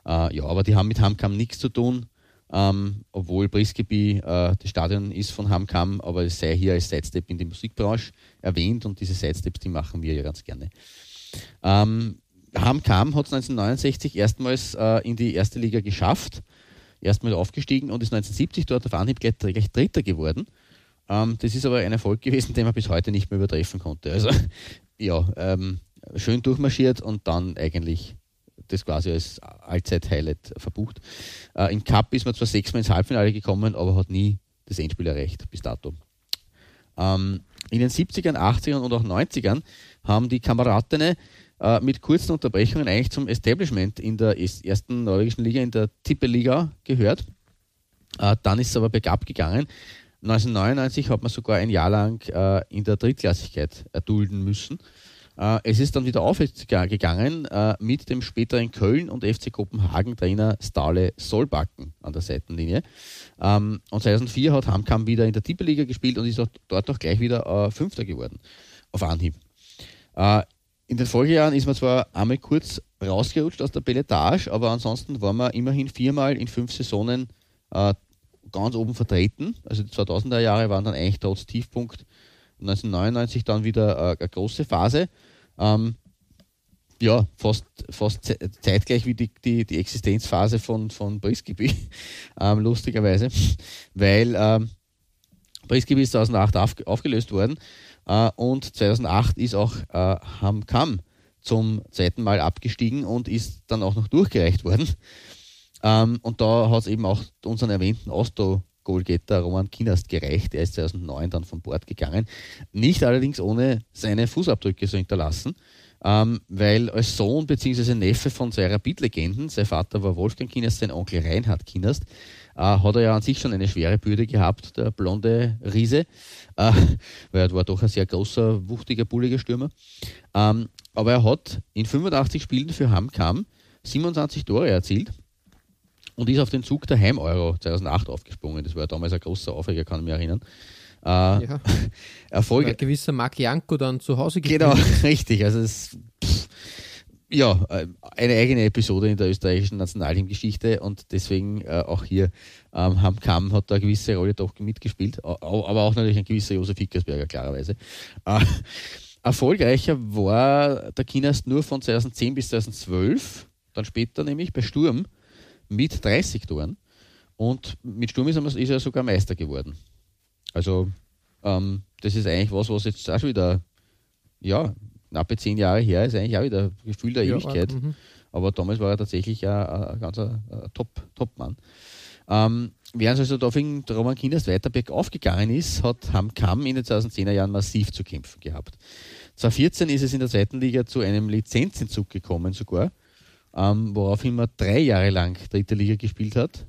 äh, ja, aber die haben mit Hamkam nichts zu tun. Ähm, obwohl Briskeby äh, das Stadion ist von Hamkam, aber es sei hier als Sidestep in die Musikbranche erwähnt und diese Sidesteps, die machen wir ja ganz gerne. Ähm, Hamkam hat es 1969 erstmals äh, in die erste Liga geschafft, erstmal aufgestiegen und ist 1970 dort auf Anhieb gleich, gleich Dritter geworden. Ähm, das ist aber ein Erfolg gewesen, den man bis heute nicht mehr übertreffen konnte. Also ja, ähm, schön durchmarschiert und dann eigentlich das quasi als Allzeit-Highlight verbucht. Äh, Im Cup ist man zwar sechsmal ins Halbfinale gekommen, aber hat nie das Endspiel erreicht bis dato. Ähm, in den 70ern, 80ern und auch 90ern haben die Kameradinnen äh, mit kurzen Unterbrechungen eigentlich zum Establishment in der ersten norwegischen Liga, in der Tippeliga gehört. Äh, dann ist es aber bergab gegangen. 1999 hat man sogar ein Jahr lang äh, in der Drittklassigkeit erdulden müssen. Es ist dann wieder aufwärts gegangen mit dem späteren Köln und FC Kopenhagen Trainer Stale Solbacken an der Seitenlinie. Ähm, und 2004 hat Hamkam wieder in der Tippeliga gespielt und ist auch dort auch gleich wieder Fünfter geworden auf Anhieb. In den Folgejahren ist man zwar einmal kurz rausgerutscht aus der Belletage, aber ansonsten war man immerhin viermal in fünf Saisonen ganz oben vertreten. Also die 2000er Jahre waren dann eigentlich trotz Tiefpunkt 1999 dann wieder äh, eine große Phase. Ähm, ja, fast, fast zeitgleich wie die, die, die Existenzphase von, von Briskeby, ähm, lustigerweise, weil ähm, Briskeby ist 2008 auf, aufgelöst worden äh, und 2008 ist auch äh, Hamkam zum zweiten Mal abgestiegen und ist dann auch noch durchgereicht worden. Ähm, und da hat es eben auch unseren erwähnten Ostro Goalgetter Roman Kinast gereicht. Er ist 2009 dann von Bord gegangen. Nicht allerdings ohne seine Fußabdrücke zu hinterlassen, ähm, weil als Sohn bzw. Neffe von zwei Rapid-Legenden, sein Vater war Wolfgang Kinast, sein Onkel Reinhard Kinast, äh, hat er ja an sich schon eine schwere Bürde gehabt, der blonde Riese, äh, weil er war doch ein sehr großer, wuchtiger, bulliger Stürmer. Ähm, aber er hat in 85 Spielen für Hamkam 27 Tore erzielt und ist auf den Zug der Heim-Euro 2008 aufgesprungen. Das war ja damals ein großer Aufreger, kann ich mich erinnern. Äh, ja. Erfolg. Ein gewisser Marc Janko dann zu Hause. Genau, richtig. Also es, pff, ja, äh, eine eigene Episode in der österreichischen Nationalteamgeschichte und deswegen äh, auch hier ähm, Ham Kam hat da eine gewisse Rolle doch mitgespielt, aber auch natürlich ein gewisser Josef Hickersberger, klarerweise. Äh, erfolgreicher war der Kinast nur von 2010 bis 2012, dann später nämlich bei Sturm mit 30 Toren. Und mit Sturm ist er, ist er sogar Meister geworden. Also, ähm, das ist eigentlich was, was jetzt auch wieder, ja, knappe zehn Jahre her ist, eigentlich auch wieder Gefühl der ja, Ewigkeit. Mhm. Aber damals war er tatsächlich ein, ein ganzer Top, Top-Mann. Ähm, während also da der Roman Kinders weiter bergauf gegangen ist, hat Hamkam in den 2010er Jahren massiv zu kämpfen gehabt. 2014 ist es in der zweiten Liga zu einem Lizenzentzug gekommen sogar ähm, woraufhin man drei Jahre lang dritte Liga gespielt hat.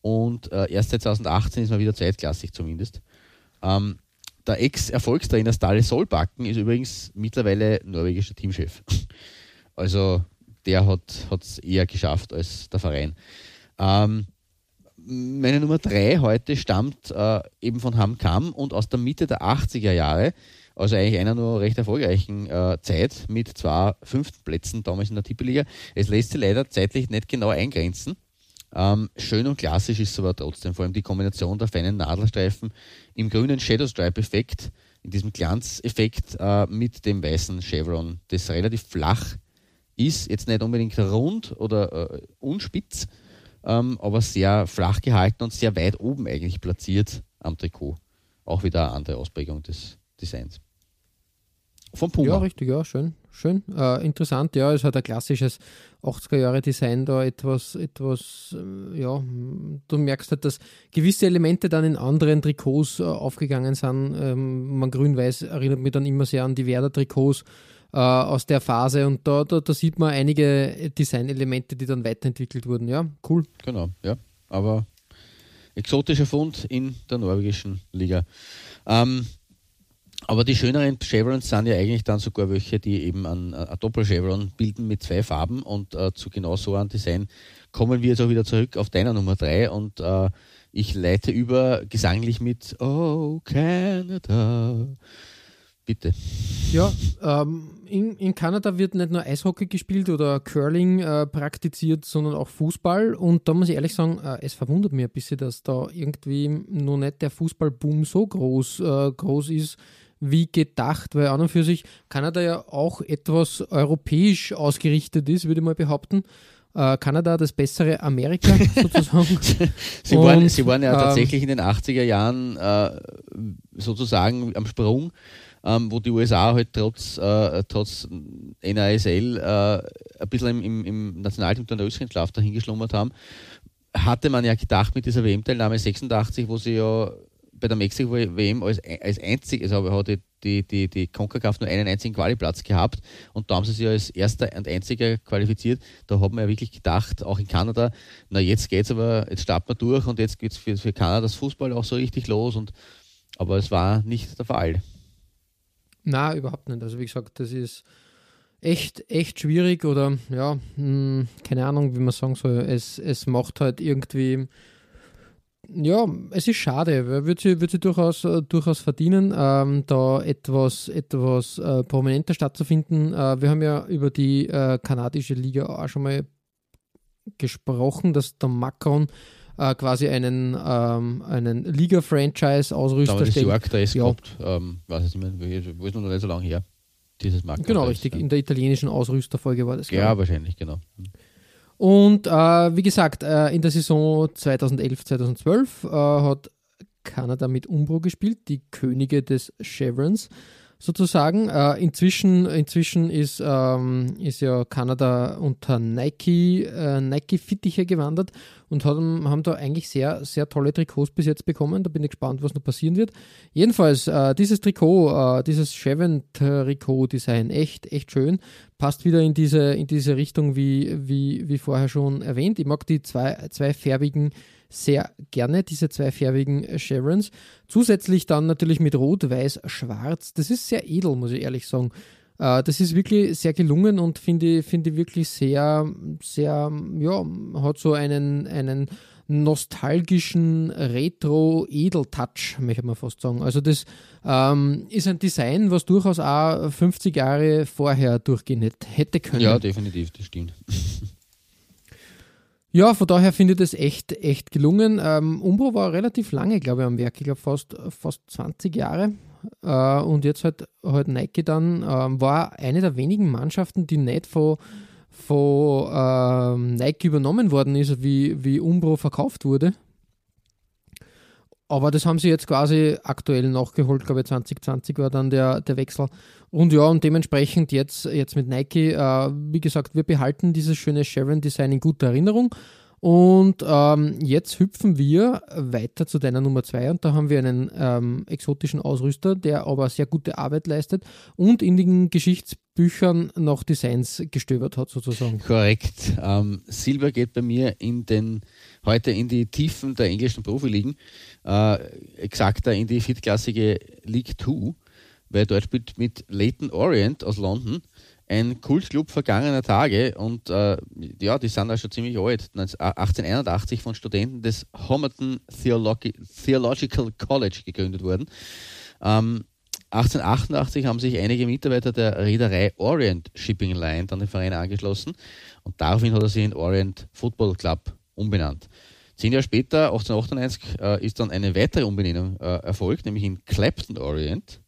Und äh, erst seit 2018 ist man wieder zweitklassig zumindest. Ähm, der Ex-Erfolgstrainer Stale Solbacken ist übrigens mittlerweile norwegischer Teamchef. Also der hat es eher geschafft als der Verein. Ähm, meine Nummer drei heute stammt äh, eben von Hamkam und aus der Mitte der 80er Jahre also eigentlich einer nur recht erfolgreichen äh, Zeit mit zwei fünften Plätzen damals in der Tippeliga. Es lässt sich leider zeitlich nicht genau eingrenzen. Ähm, schön und klassisch ist es aber trotzdem, vor allem die Kombination der feinen Nadelstreifen im grünen Shadow Stripe-Effekt, in diesem Glanzeffekt äh, mit dem weißen Chevron, das relativ flach ist jetzt nicht unbedingt rund oder äh, unspitz, ähm, aber sehr flach gehalten und sehr weit oben eigentlich platziert am Trikot. Auch wieder eine andere Ausprägung des Designs. Vom Puma. Ja, richtig, ja, schön. Schön. Äh, interessant, ja, es hat ein klassisches 80er-Jahre-Design da etwas, etwas, äh, ja, du merkst halt, dass gewisse Elemente dann in anderen Trikots äh, aufgegangen sind. Ähm, man grün-weiß erinnert mich dann immer sehr an die Werder-Trikots äh, aus der Phase und da, da, da sieht man einige Designelemente, die dann weiterentwickelt wurden. Ja, cool. Genau, ja, aber exotischer Fund in der norwegischen Liga. Ähm, aber die schöneren Chevrons sind ja eigentlich dann sogar welche, die eben ein, ein Doppel-Chevron bilden mit zwei Farben und äh, zu genau so einem Design kommen wir jetzt auch wieder zurück auf deiner Nummer 3 und äh, ich leite über gesanglich mit Oh Canada. Bitte. Ja, ähm, in, in Kanada wird nicht nur Eishockey gespielt oder Curling äh, praktiziert, sondern auch Fußball. Und da muss ich ehrlich sagen, äh, es verwundert mich ein bisschen, dass da irgendwie noch nicht der Fußballboom so groß, äh, groß ist wie gedacht, weil an und für sich Kanada ja auch etwas europäisch ausgerichtet ist, würde ich mal behaupten. Äh, Kanada das bessere Amerika sozusagen. sie, und, waren, sie waren ja ähm, tatsächlich in den 80er Jahren äh, sozusagen am Sprung. Ähm, wo die USA halt trotz, äh, trotz NASL äh, ein bisschen im, im Nationalteam der Österreich-Schlaf dahingeschlummert haben, hatte man ja gedacht mit dieser WM-Teilnahme 86, wo sie ja bei der Mexiko-WM als, als einzig, also hat die, die, die, die CONCACAF nur einen einzigen Qualiplatz gehabt und da haben sie sich als erster und einziger qualifiziert. Da hat man ja wirklich gedacht, auch in Kanada, na jetzt geht's aber, jetzt starten wir durch und jetzt geht es für, für Kanada das Fußball auch so richtig los und aber es war nicht der Fall. Na, überhaupt nicht. Also wie gesagt, das ist echt, echt schwierig oder ja, mh, hm, keine Ahnung, wie man sagen soll. Es, es macht halt irgendwie ja, es ist schade, würde sie, würd sie durchaus, äh, durchaus verdienen, ähm, da etwas, etwas äh, prominenter stattzufinden. Äh, wir haben ja über die äh, kanadische Liga auch schon mal gesprochen, dass der Macron äh, quasi einen, ähm, einen Liga-Franchise-Ausrüster stellt. Da York, da ist ja. gehabt, ähm, weiß ich nicht mehr, wo ist noch nicht so lange her, dieses Macron. Genau, richtig, in der italienischen Ausrüsterfolge war das. Ja, wahrscheinlich, genau. Und äh, wie gesagt, äh, in der Saison 2011-2012 äh, hat Kanada mit Umbro gespielt, die Könige des Chevrons sozusagen. Äh, inzwischen, inzwischen ist, ähm, ist ja Kanada unter Nike, äh, Nike Fittiche gewandert und haben, haben da eigentlich sehr, sehr tolle Trikots bis jetzt bekommen. Da bin ich gespannt, was noch passieren wird. Jedenfalls, äh, dieses Trikot, äh, dieses Chevent-Trikot-Design, echt, echt schön. Passt wieder in diese, in diese Richtung, wie, wie, wie vorher schon erwähnt. Ich mag die zwei, zweifärbigen sehr gerne, diese zweifärbigen Chevrons. Zusätzlich dann natürlich mit Rot, Weiß, Schwarz. Das ist sehr edel, muss ich ehrlich sagen. Äh, das ist wirklich sehr gelungen und finde finde wirklich sehr, sehr, ja, hat so einen, einen nostalgischen Retro-Edel-Touch, möchte man fast sagen. Also das ähm, ist ein Design, was durchaus auch 50 Jahre vorher durchgehen hätte können. Ja, definitiv, das stimmt. Ja, von daher finde ich das echt, echt gelungen. Ähm, Umbro war relativ lange, glaube ich, am Werk. Ich glaube fast, fast 20 Jahre. Äh, und jetzt halt, halt Nike dann, äh, war eine der wenigen Mannschaften, die nicht von, von äh, Nike übernommen worden ist, wie, wie Umbro verkauft wurde. Aber das haben sie jetzt quasi aktuell nachgeholt, glaube ich, 2020 war dann der, der Wechsel. Und ja, und dementsprechend jetzt, jetzt mit Nike, äh, wie gesagt, wir behalten dieses schöne Sharon-Design in guter Erinnerung. Und ähm, jetzt hüpfen wir weiter zu deiner Nummer 2 und da haben wir einen ähm, exotischen Ausrüster, der aber sehr gute Arbeit leistet und in den Geschichtsbüchern noch Designs gestöbert hat sozusagen. Korrekt. Ähm, Silber geht bei mir in den, heute in die Tiefen der englischen Profiligen, äh, exakter in die viertklassige League 2, weil dort spielt mit Leighton Orient aus London ein Kultclub vergangener Tage und äh, ja, die sind da schon ziemlich alt. 1881 von Studenten des Homerton Theologi Theological College gegründet worden. Ähm, 1888 haben sich einige Mitarbeiter der Reederei Orient Shipping Line dann den Verein angeschlossen und daraufhin hat er sich in Orient Football Club umbenannt. Zehn Jahre später, 1898, äh, ist dann eine weitere Umbenennung äh, erfolgt, nämlich in Clapton Orient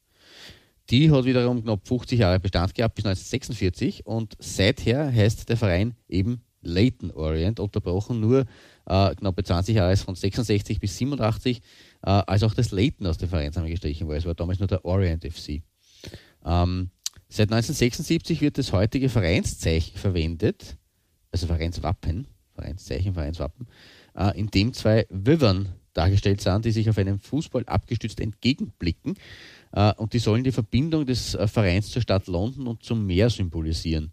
Die hat wiederum knapp 50 Jahre Bestand gehabt bis 1946 und seither heißt der Verein eben Leighton Orient, unterbrochen nur äh, knappe 20 Jahre von 66 bis 87, äh, als auch das Leighton aus dem Vereinsnamen gestrichen war. Es war damals nur der Orient FC. Ähm, seit 1976 wird das heutige Vereinszeichen verwendet, also Vereinswappen, Vereinszeichen, Vereinswappen, äh, in dem zwei Wivern dargestellt sind, die sich auf einem Fußball abgestützt entgegenblicken. Äh, und die sollen die Verbindung des äh, Vereins zur Stadt London und zum Meer symbolisieren.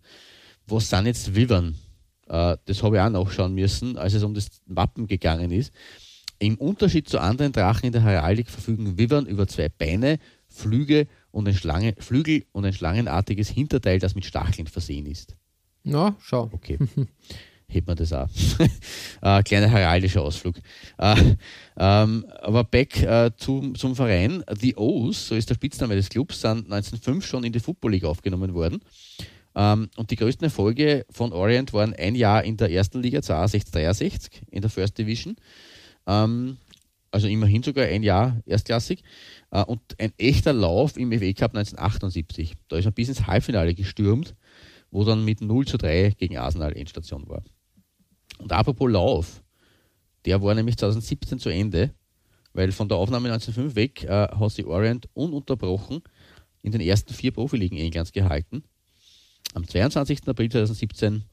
Was sind jetzt Wivern? Äh, das habe ich auch nachschauen müssen, als es um das Wappen gegangen ist. Im Unterschied zu anderen Drachen in der Heraldik verfügen Wivern über zwei Beine, Flüge und ein Schlange, Flügel und ein schlangenartiges Hinterteil, das mit Stacheln versehen ist. Na, schau. Okay. Hebt man das auch. äh, kleiner heraldischer Ausflug. Äh, ähm, aber back äh, zum, zum Verein. The O's, so ist der Spitzname des Clubs, sind 1905 schon in die Football League aufgenommen worden. Ähm, und die größten Erfolge von Orient waren ein Jahr in der ersten Liga, 62, in der First Division. Ähm, also immerhin sogar ein Jahr erstklassig. Äh, und ein echter Lauf im FA Cup 1978. Da ist man bis ins Halbfinale gestürmt, wo dann mit 0 zu 3 gegen Arsenal Endstation war. Und apropos Lauf, der war nämlich 2017 zu Ende, weil von der Aufnahme 1905 weg äh, hat sich Orient ununterbrochen in den ersten vier Profiligen Englands gehalten. Am 22. April 2017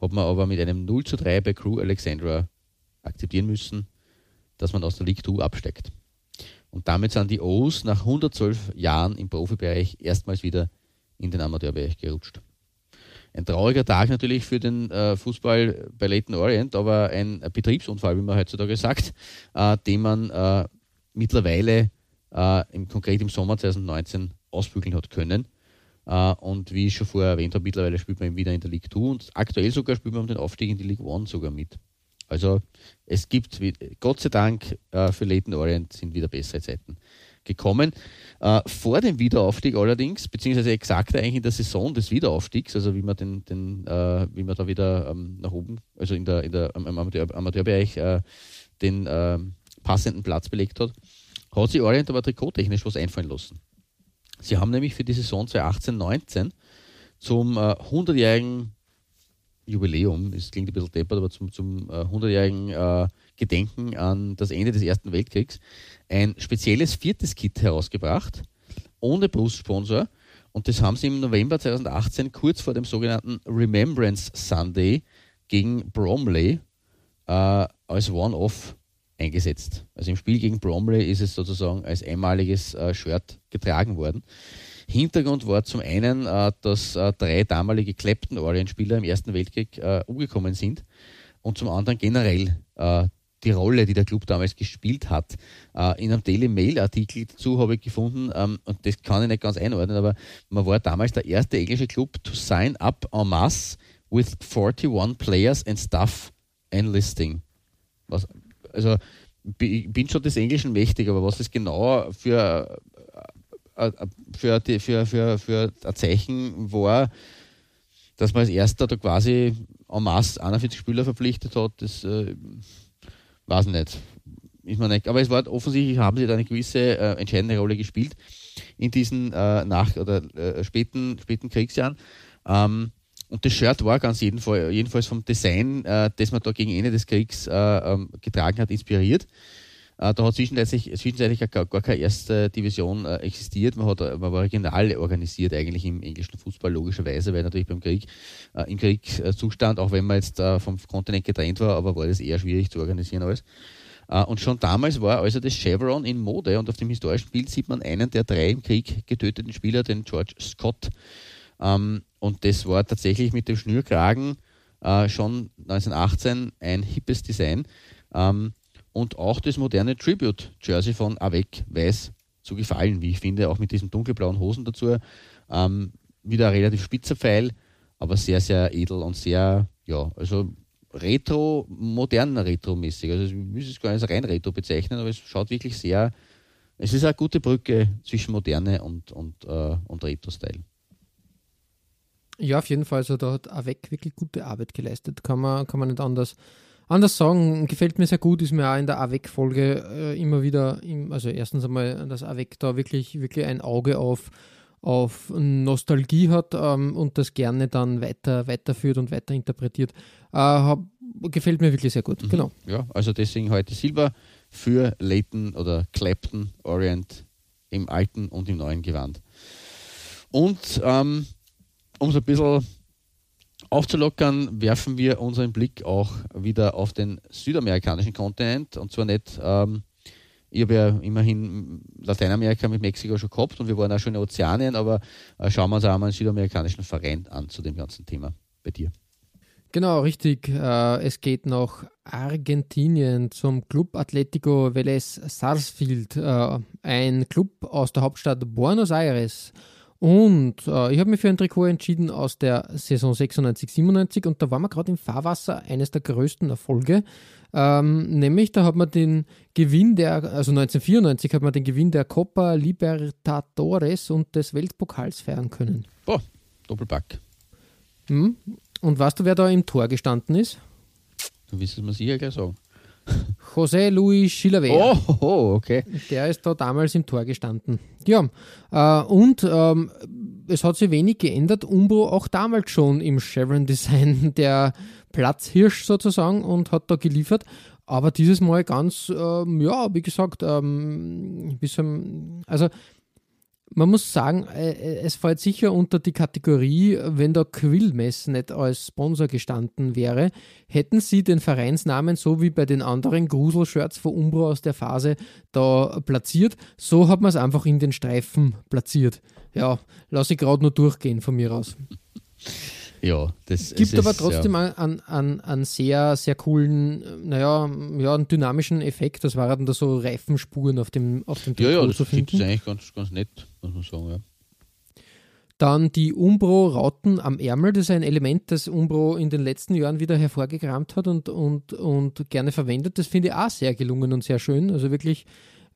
hat man aber mit einem 0 zu 3 bei Crew Alexandra akzeptieren müssen, dass man aus der League 2 absteigt. Und damit sind die O's nach 112 Jahren im Profibereich erstmals wieder in den Amateurbereich gerutscht. Ein trauriger Tag natürlich für den äh, Fußball bei Leighton Orient, aber ein, Betriebsunfall, wie man heutzutage sagt, äh, den man äh, mittlerweile äh, im, konkret im Sommer 2019 ausbügeln hat können. Uh, und wie ich schon vorher erwähnt habe, mittlerweile spielt man wieder in der League 2 und aktuell sogar spielt man um den Aufstieg in die League 1 sogar mit. Also es gibt, Gott sei Dank, uh, für Leighton Orient sind wieder bessere Zeiten gekommen. Uh, vor dem Wiederaufstieg allerdings, beziehungsweise exakt eigentlich in der Saison des Wiederaufstiegs, also wie man, den, den, wie man da wieder ähm, nach oben, also in der, in der, im Amateur, Amateurbereich den ähm, passenden Platz belegt hat, hat sich Orient aber trikottechnisch was einfallen lassen. Sie haben nämlich für die Saison 2018-19 zum äh, 100-jährigen Jubiläum, es klingt ein bisschen deppert, aber zum, zum äh, 100-jährigen äh, Gedenken an das Ende des Ersten Weltkriegs ein spezielles viertes Kit herausgebracht, ohne Brustsponsor. Und das haben sie im November 2018 kurz vor dem sogenannten Remembrance Sunday gegen Bromley äh, als One-Off eingesetzt. Also im Spiel gegen Bromley ist es sozusagen als einmaliges äh, Shirt getragen worden. Hintergrund war zum einen, äh, dass äh, drei damalige Clapton Orient-Spieler im Ersten Weltkrieg äh, umgekommen sind und zum anderen generell äh, die Rolle, die der Club damals gespielt hat. Äh, in einem Daily Mail-Artikel dazu habe ich gefunden, ähm, und das kann ich nicht ganz einordnen, aber man war damals der erste englische Club to sign up en masse with 41 players and staff enlisting. Was also ich bin schon des Englischen mächtig, aber was das genau für, äh, äh, für, für, für, für ein Zeichen war, dass man als erster da quasi en masse 41 Spieler verpflichtet hat, das weiß ich nicht. Ist man nicht. Aber es war offensichtlich, haben sie da eine gewisse äh, entscheidende Rolle gespielt in diesen äh, nach- oder äh, späten, späten Kriegsjahren. Ähm, und das Shirt war ganz jedenfalls, jedenfalls vom Design, äh, das man da gegen Ende des Kriegs äh, ähm, getragen hat, inspiriert. Äh, da hat zwischenzeitlich, zwischenzeitlich gar, gar keine erste Division äh, existiert. Man, hat, man war regional organisiert eigentlich im englischen Fußball, logischerweise, weil natürlich beim Krieg, äh, im Kriegszustand, auch wenn man jetzt äh, vom Kontinent getrennt war, aber war das eher schwierig zu organisieren alles. Und schon damals war also das Chevron in Mode und auf dem historischen Bild sieht man einen der drei im Krieg getöteten Spieler, den George Scott. Ähm, und das war tatsächlich mit dem Schnürkragen äh, schon 1918 ein hippes Design. Ähm, und auch das moderne Tribute-Jersey von Avec weiß zu gefallen, wie ich finde, auch mit diesen dunkelblauen Hosen dazu. Ähm, wieder ein relativ spitzer Pfeil, aber sehr, sehr edel und sehr, ja, also retro, moderner Retro-mäßig. Also ich muss es gar nicht als rein Retro bezeichnen, aber es schaut wirklich sehr, es ist eine gute Brücke zwischen Moderne und, und, äh, und Retro-Style. Ja, auf jeden Fall. Also da hat Avec wirklich gute Arbeit geleistet. Kann man, kann man nicht anders, anders sagen. Gefällt mir sehr gut, ist mir auch in der Avec-Folge äh, immer wieder, im, also erstens einmal, dass Avec da wirklich, wirklich ein Auge auf, auf Nostalgie hat ähm, und das gerne dann weiter weiterführt und weiter interpretiert. Äh, hab, gefällt mir wirklich sehr gut. Mhm. Genau. Ja, also deswegen heute Silber für Leighton oder Clapton Orient im alten und im neuen Gewand. Und ähm, um so ein bisschen aufzulockern, werfen wir unseren Blick auch wieder auf den südamerikanischen Kontinent und zwar nicht, ähm, ich habe ja immerhin Lateinamerika mit Mexiko schon gehabt und wir waren auch schon in Ozeanien, aber äh, schauen wir uns auch mal einen südamerikanischen Verein an zu dem ganzen Thema bei dir. Genau, richtig. Äh, es geht nach Argentinien zum Club Atletico Vélez Sarsfield, äh, ein Club aus der Hauptstadt Buenos Aires. Und äh, ich habe mich für ein Trikot entschieden aus der Saison 96, 97 und da waren wir gerade im Fahrwasser eines der größten Erfolge. Ähm, nämlich, da hat man den Gewinn der, also 1994 hat man den Gewinn der Copa Libertadores und des Weltpokals feiern können. Boah, Doppelpack. Hm? Und weißt du, wer da imTor gestanden ist? Du wirst es mir sicher gleich sagen. José Luis Chilavera. Oh, oh, okay. Der ist da damals im Tor gestanden. Ja, äh, und ähm, es hat sich wenig geändert. Umbro auch damals schon im Chevron-Design der Platzhirsch sozusagen und hat da geliefert. Aber dieses Mal ganz, ähm, ja, wie gesagt, ähm, bisschen, also man muss sagen, äh, äh, es fällt sicher unter die Kategorie, wenn der Quillmess nicht als Sponsor gestanden wäre, hätten sie den Vereinsnamen so wie bei den anderen Grusel-Shirts von Umbro aus der Phase da platziert. So hat man es einfach in den Streifen platziert. Ja, lasse ich gerade nur durchgehen von mir aus. Ja, das gibt es aber ist, trotzdem ja. einen, einen, einen sehr, sehr coolen, naja, ja, einen dynamischen Effekt. Das waren da so Reifenspuren auf dem, auf dem Ja, ja, das finde ich eigentlich ganz, ganz nett, muss man sagen, ja. Dann die Umbro-Rauten am Ärmel, das ist ein Element, das Umbro in den letzten Jahren wieder hervorgekramt hat und, und, und gerne verwendet. Das finde ich auch sehr gelungen und sehr schön. Also wirklich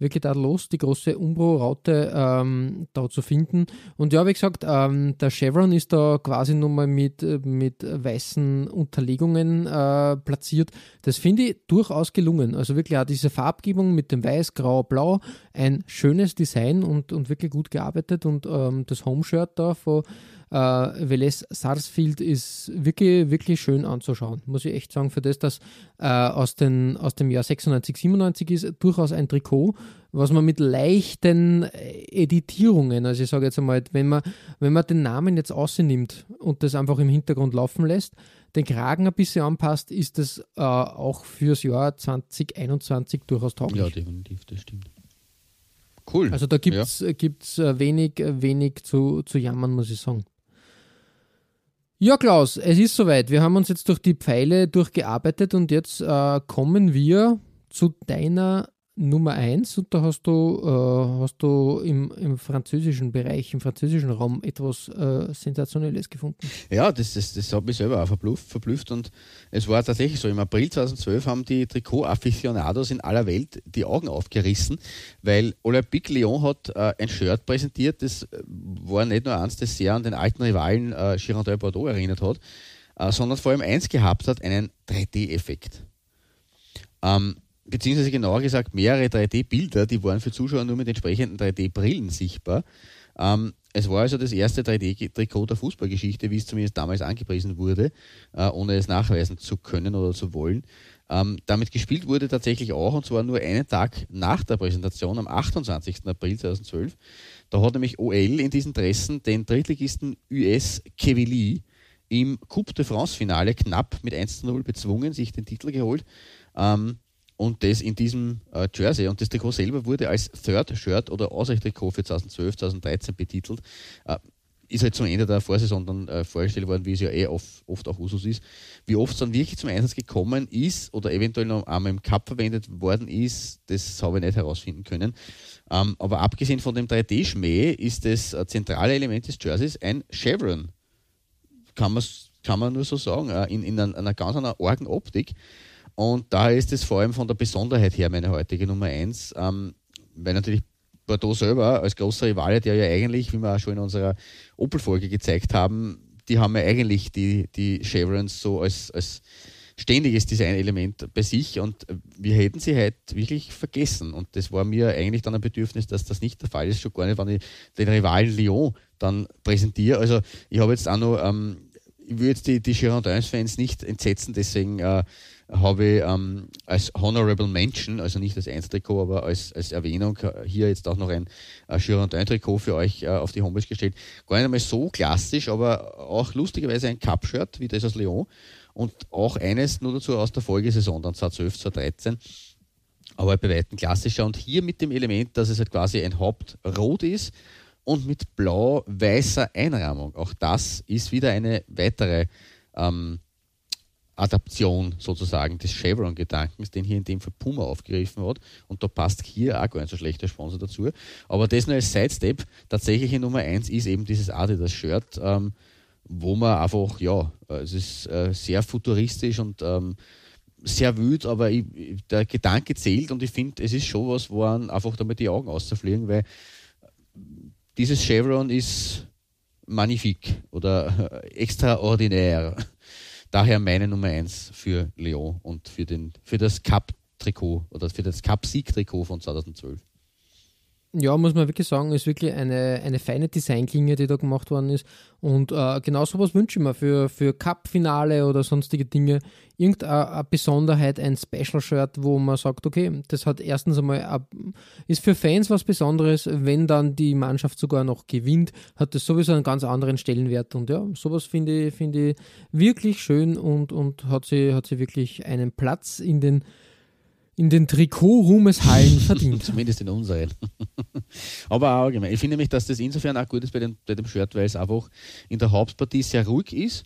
wirklich da los, die große Umbro-Raute ähm, da zu finden. Und ja, wie gesagt, ähm, der Chevron ist da quasi nochmal mit, mit weißen Unterlegungen äh, platziert. Das finde ich durchaus gelungen. Also wirklich auch diese Farbgebung mit dem Weiß, Grau, Blau, ein schönes Design und, und wirklich gut gearbeitet. Und ähm, das Home-Shirt da von äh, Velez Sarsfield ist wirklich, wirklich schön anzuschauen, muss ich echt sagen, für das, dass äh, aus, den, aus dem Jahr 96, 97 ist, durchaus ein Trikot, was man mit leichten äh, Editierungen, also ich sage jetzt einmal, wenn man, wenn man den Namen jetzt außernimmt und das einfach im Hintergrund laufen lässt, den Kragen ein bisschen anpasst, ist das äh, auch fürs Jahr 2021 durchaus tauglich. Ja, definitiv, das stimmt. Cool. Also da gibt es ja. Äh, wenig, wenig zu, zu jammern, muss ich sagen. Ja, Klaus, es ist soweit. Wir haben uns jetzt durch die Pfeile durchgearbeitet und jetzt äh, kommen wir zu deiner Nummer 1 und da hast du, äh, hast du im, im französischen Bereich, im französischen Raum etwas äh, Sensationelles gefunden. Ja, das, das, das hat mich selber auch verblüfft, verblüfft und es war tatsächlich so, im April 2012 haben die Trikot-Aficionados in aller Welt die Augen aufgerissen, weil Olympique Lyon hat äh, ein Shirt präsentiert, das äh, war nicht nur eins, das sehr an den alten Rivalen äh, Girondin Bordeaux erinnert hat, äh, sondern vor allem eins gehabt hat, einen 3D-Effekt. Ähm, beziehungsweise genauer gesagt mehrere 3D-Bilder, die waren für Zuschauer nur mit entsprechenden 3D-Brillen sichtbar. Ähm, es war also das erste 3D-Trikot der Fußballgeschichte, wie es zumindest damals angepriesen wurde, äh, ohne es nachweisen zu können oder zu wollen. Ähm, damit gespielt wurde tatsächlich auch, und zwar nur einen Tag nach der Präsentation, am 28. April 2012. Da hat nämlich OL in diesen Dressen den Drittligisten US Quevilly im Coupe de France-Finale knapp mit 1 0 bezwungen, sich den Titel geholt. Ähm, und das in diesem äh, Jersey. Und das Trikot selber wurde als Third Shirt oder Ausweichtrikot für 2012, 2013 betitelt. Äh, ist halt zum Ende der Vorsaison dann äh, vorgestellt worden, wie es ja eh oft, oft auch Usus ist. Wie oft es dann wirklich zum Einsatz gekommen ist oder eventuell noch einmal im Cup verwendet worden ist, das habe ich nicht herausfinden können. Ähm, aber abgesehen von dem 3D-Schmäh ist das äh, zentrale Element des Jerseys ein Chevron. Kann, kann man nur so sagen, äh, in, in einer, einer ganz einer argen Optik. Und daher ist es vor allem von der Besonderheit her meine heutige Nummer 1, ähm, weil natürlich Bordeaux selber als großer Rivale, der ja eigentlich, wie wir auch schon in unserer Opel-Folge gezeigt haben, die haben ja eigentlich die, die Chevrons so als, als ständiges Designelement bei sich und wir hätten sie halt wirklich vergessen. Und das war mir eigentlich dann ein Bedürfnis, dass das nicht der Fall ist, schon gar nicht, wenn ich den Rivalen Lyon dann präsentiere. Also ich habe jetzt auch noch, ähm, ich will jetzt die, die Girondins-Fans nicht entsetzen, deswegen äh, habe ich ähm, als Honorable Mention, also nicht als Einzeltrikot, aber als, als Erwähnung äh, hier jetzt auch noch ein äh, Girondin-Trikot für euch äh, auf die Homepage gestellt. Gar nicht einmal so klassisch, aber auch lustigerweise ein Cup-Shirt, wie das aus Lyon. Und auch eines nur dazu aus der Folgesaison, dann 2012, 2013 aber bei weitem klassischer und hier mit dem Element, dass es halt quasi ein Hauptrot ist und mit blau-weißer Einrahmung. Auch das ist wieder eine weitere ähm, Adaption sozusagen des Chevron-Gedankens, den hier in dem Fall Puma aufgegriffen hat. Und da passt hier auch gar nicht so schlechter Sponsor dazu. Aber das nur als Sidestep. Tatsächliche Nummer eins ist eben dieses Adidas-Shirt, ähm, wo man einfach, ja, es ist äh, sehr futuristisch und ähm, sehr wild, aber ich, der Gedanke zählt und ich finde, es ist schon was, wo einfach damit die Augen auszufliegen, weil dieses Chevron ist magnifik oder extraordinär. Daher meine Nummer 1 für Lyon und für, den, für das Cup-Trikot oder für das Cup-Sieg-Trikot von 2012. Ja, muss man wirklich sagen, ist wirklich eine, eine feine Designklinge, die da gemacht worden ist. Und äh, genau sowas wünsche ich mir für, für Cup-Finale oder sonstige Dinge. Irgendeine Besonderheit, ein Special-Shirt, wo man sagt, okay, das hat erstens einmal, ist für Fans was Besonderes. Wenn dann die Mannschaft sogar noch gewinnt, hat das sowieso einen ganz anderen Stellenwert. Und ja, sowas finde ich, find ich wirklich schön und, und hat, sie, hat sie wirklich einen Platz in den in den Trikot-Ruhmeshallen verdient. Zumindest in unseren. Aber auch allgemein. Ich finde nämlich, dass das insofern auch gut ist bei, den, bei dem Shirt, weil es einfach in der Hauptpartie sehr ruhig ist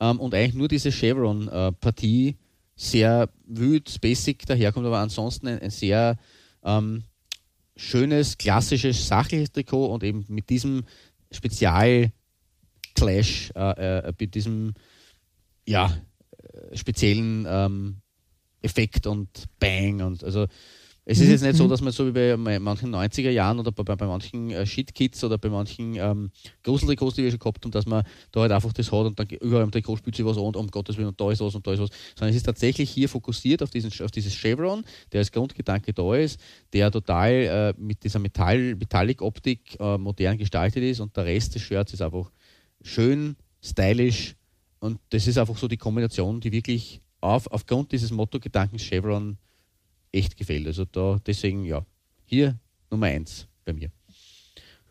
ähm, und eigentlich nur diese Chevron-Partie sehr wild, basic daherkommt, aber ansonsten ein, ein sehr ähm, schönes, klassisches, sachliches Trikot und eben mit diesem Spezial-Clash, äh, äh, mit diesem ja, äh, speziellen ähm, Effekt und Bang und also es ist jetzt nicht so, mhm. dass man so wie bei manchen 90er Jahren oder bei, bei manchen äh, Shitkits oder bei manchen ähm, Gruseltrikots, die wir schon gehabt haben, dass man da halt einfach das hat und dann überall im Trikot spielt sich was an und um Gottes Willen und da ist was und da ist was. Sondern es ist tatsächlich hier fokussiert auf, diesen, auf dieses Chevron, der als Grundgedanke da ist, der total äh, mit dieser Metall, Metallic-Optik äh, modern gestaltet ist und der Rest des Shirts ist einfach schön, stylisch und das ist einfach so die Kombination, die wirklich auf, aufgrund dieses Motto-Gedankens Chevron echt gefällt. Also da deswegen, ja, hier Nummer eins bei mir.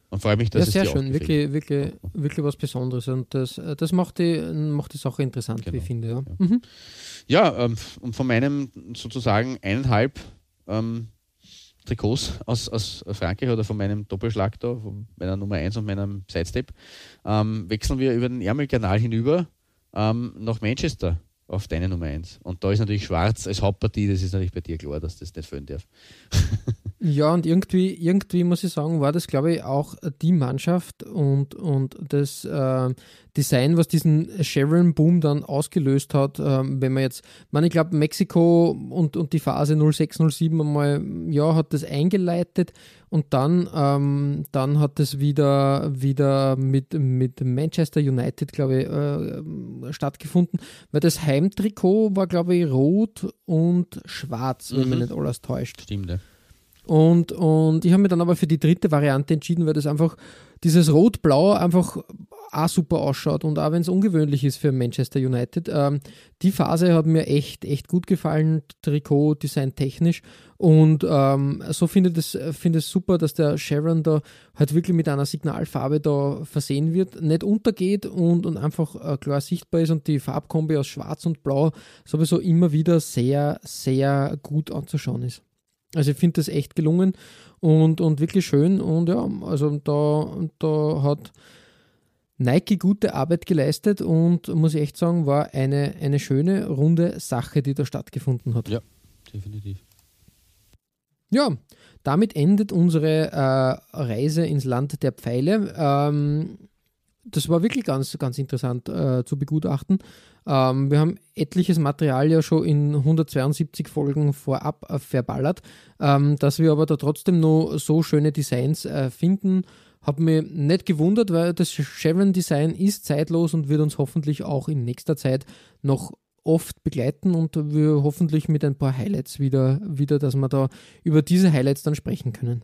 Und freue mich, dass ja, sehr es dir schön, wirklich, wirklich, wirklich was Besonderes. Und das, das macht, die, macht die Sache interessant, genau. wie ich finde. Ja, ja. Mhm. ja ähm, und von meinem sozusagen eineinhalb ähm, Trikots aus, aus Frankreich oder von meinem Doppelschlag da, von meiner Nummer 1 und meinem Sidestep, ähm, wechseln wir über den Ärmelkanal hinüber ähm, nach Manchester auf deine Nummer 1. Und da ist natürlich Schwarz als Hauptpartie, das ist natürlich bei dir klar, dass das nicht fehlen darf. ja, und irgendwie, irgendwie muss ich sagen, war das, glaube ich, auch die Mannschaft und, und das äh, Design, was diesen Sharon-Boom dann ausgelöst hat. Äh, wenn man jetzt, man, ich glaube, Mexiko und, und die Phase 06, 07 einmal, ja, hat das eingeleitet und dann, ähm, dann hat es wieder, wieder mit, mit Manchester United, glaube ich, äh, stattgefunden, weil das Heimtrikot war, glaube ich, rot und schwarz, wenn mhm. mich nicht alles täuscht. Stimmt, ja. Und, und ich habe mich dann aber für die dritte Variante entschieden, weil das einfach dieses Rot-Blau einfach auch super ausschaut und auch wenn es ungewöhnlich ist für Manchester United. Ähm, die Phase hat mir echt, echt gut gefallen, Trikot, Design technisch und ähm, so finde ich es find super, dass der Sharon da halt wirklich mit einer Signalfarbe da versehen wird, nicht untergeht und, und einfach äh, klar sichtbar ist und die Farbkombi aus Schwarz und Blau sowieso immer wieder sehr, sehr gut anzuschauen ist. Also ich finde das echt gelungen und, und wirklich schön. Und ja, also da, da hat Nike gute Arbeit geleistet und muss ich echt sagen, war eine, eine schöne, runde Sache, die da stattgefunden hat. Ja, definitiv. Ja, damit endet unsere äh, Reise ins Land der Pfeile. Ähm, das war wirklich ganz, ganz interessant äh, zu begutachten. Ähm, wir haben etliches Material ja schon in 172 Folgen vorab äh, verballert. Ähm, dass wir aber da trotzdem noch so schöne Designs äh, finden, hat mich nicht gewundert, weil das Chevron-Design ist zeitlos und wird uns hoffentlich auch in nächster Zeit noch oft begleiten und wir hoffentlich mit ein paar Highlights wieder, wieder, dass wir da über diese Highlights dann sprechen können.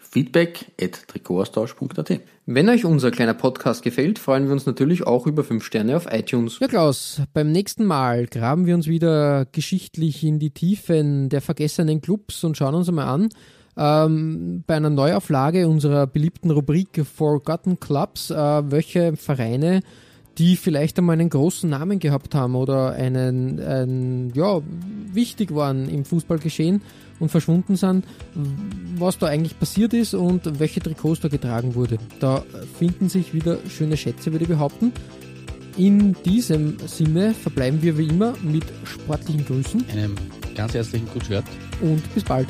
feedback at trikotaustausch.at. Wenn euch unser kleiner Podcast gefällt, freuen wir uns natürlich auch über 5 Sterne auf iTunes. Ja, Klaus, beim nächsten Mal graben wir uns wieder geschichtlich in die Tiefen der vergessenen Clubs und schauen uns einmal an, ähm, bei einer Neuauflage unserer beliebten Rubrik Forgotten Clubs, äh, welche Vereine die vielleicht einmal einen großen Namen gehabt haben oder einen, einen ja, wichtig waren im Fußballgeschehen und verschwunden sind, was da eigentlich passiert ist und welche Trikots da getragen wurde. Da finden sich wieder schöne Schätze, würde ich behaupten. In diesem Sinne verbleiben wir wie immer mit sportlichen Grüßen. Einem ganz herzlichen Good Und bis bald.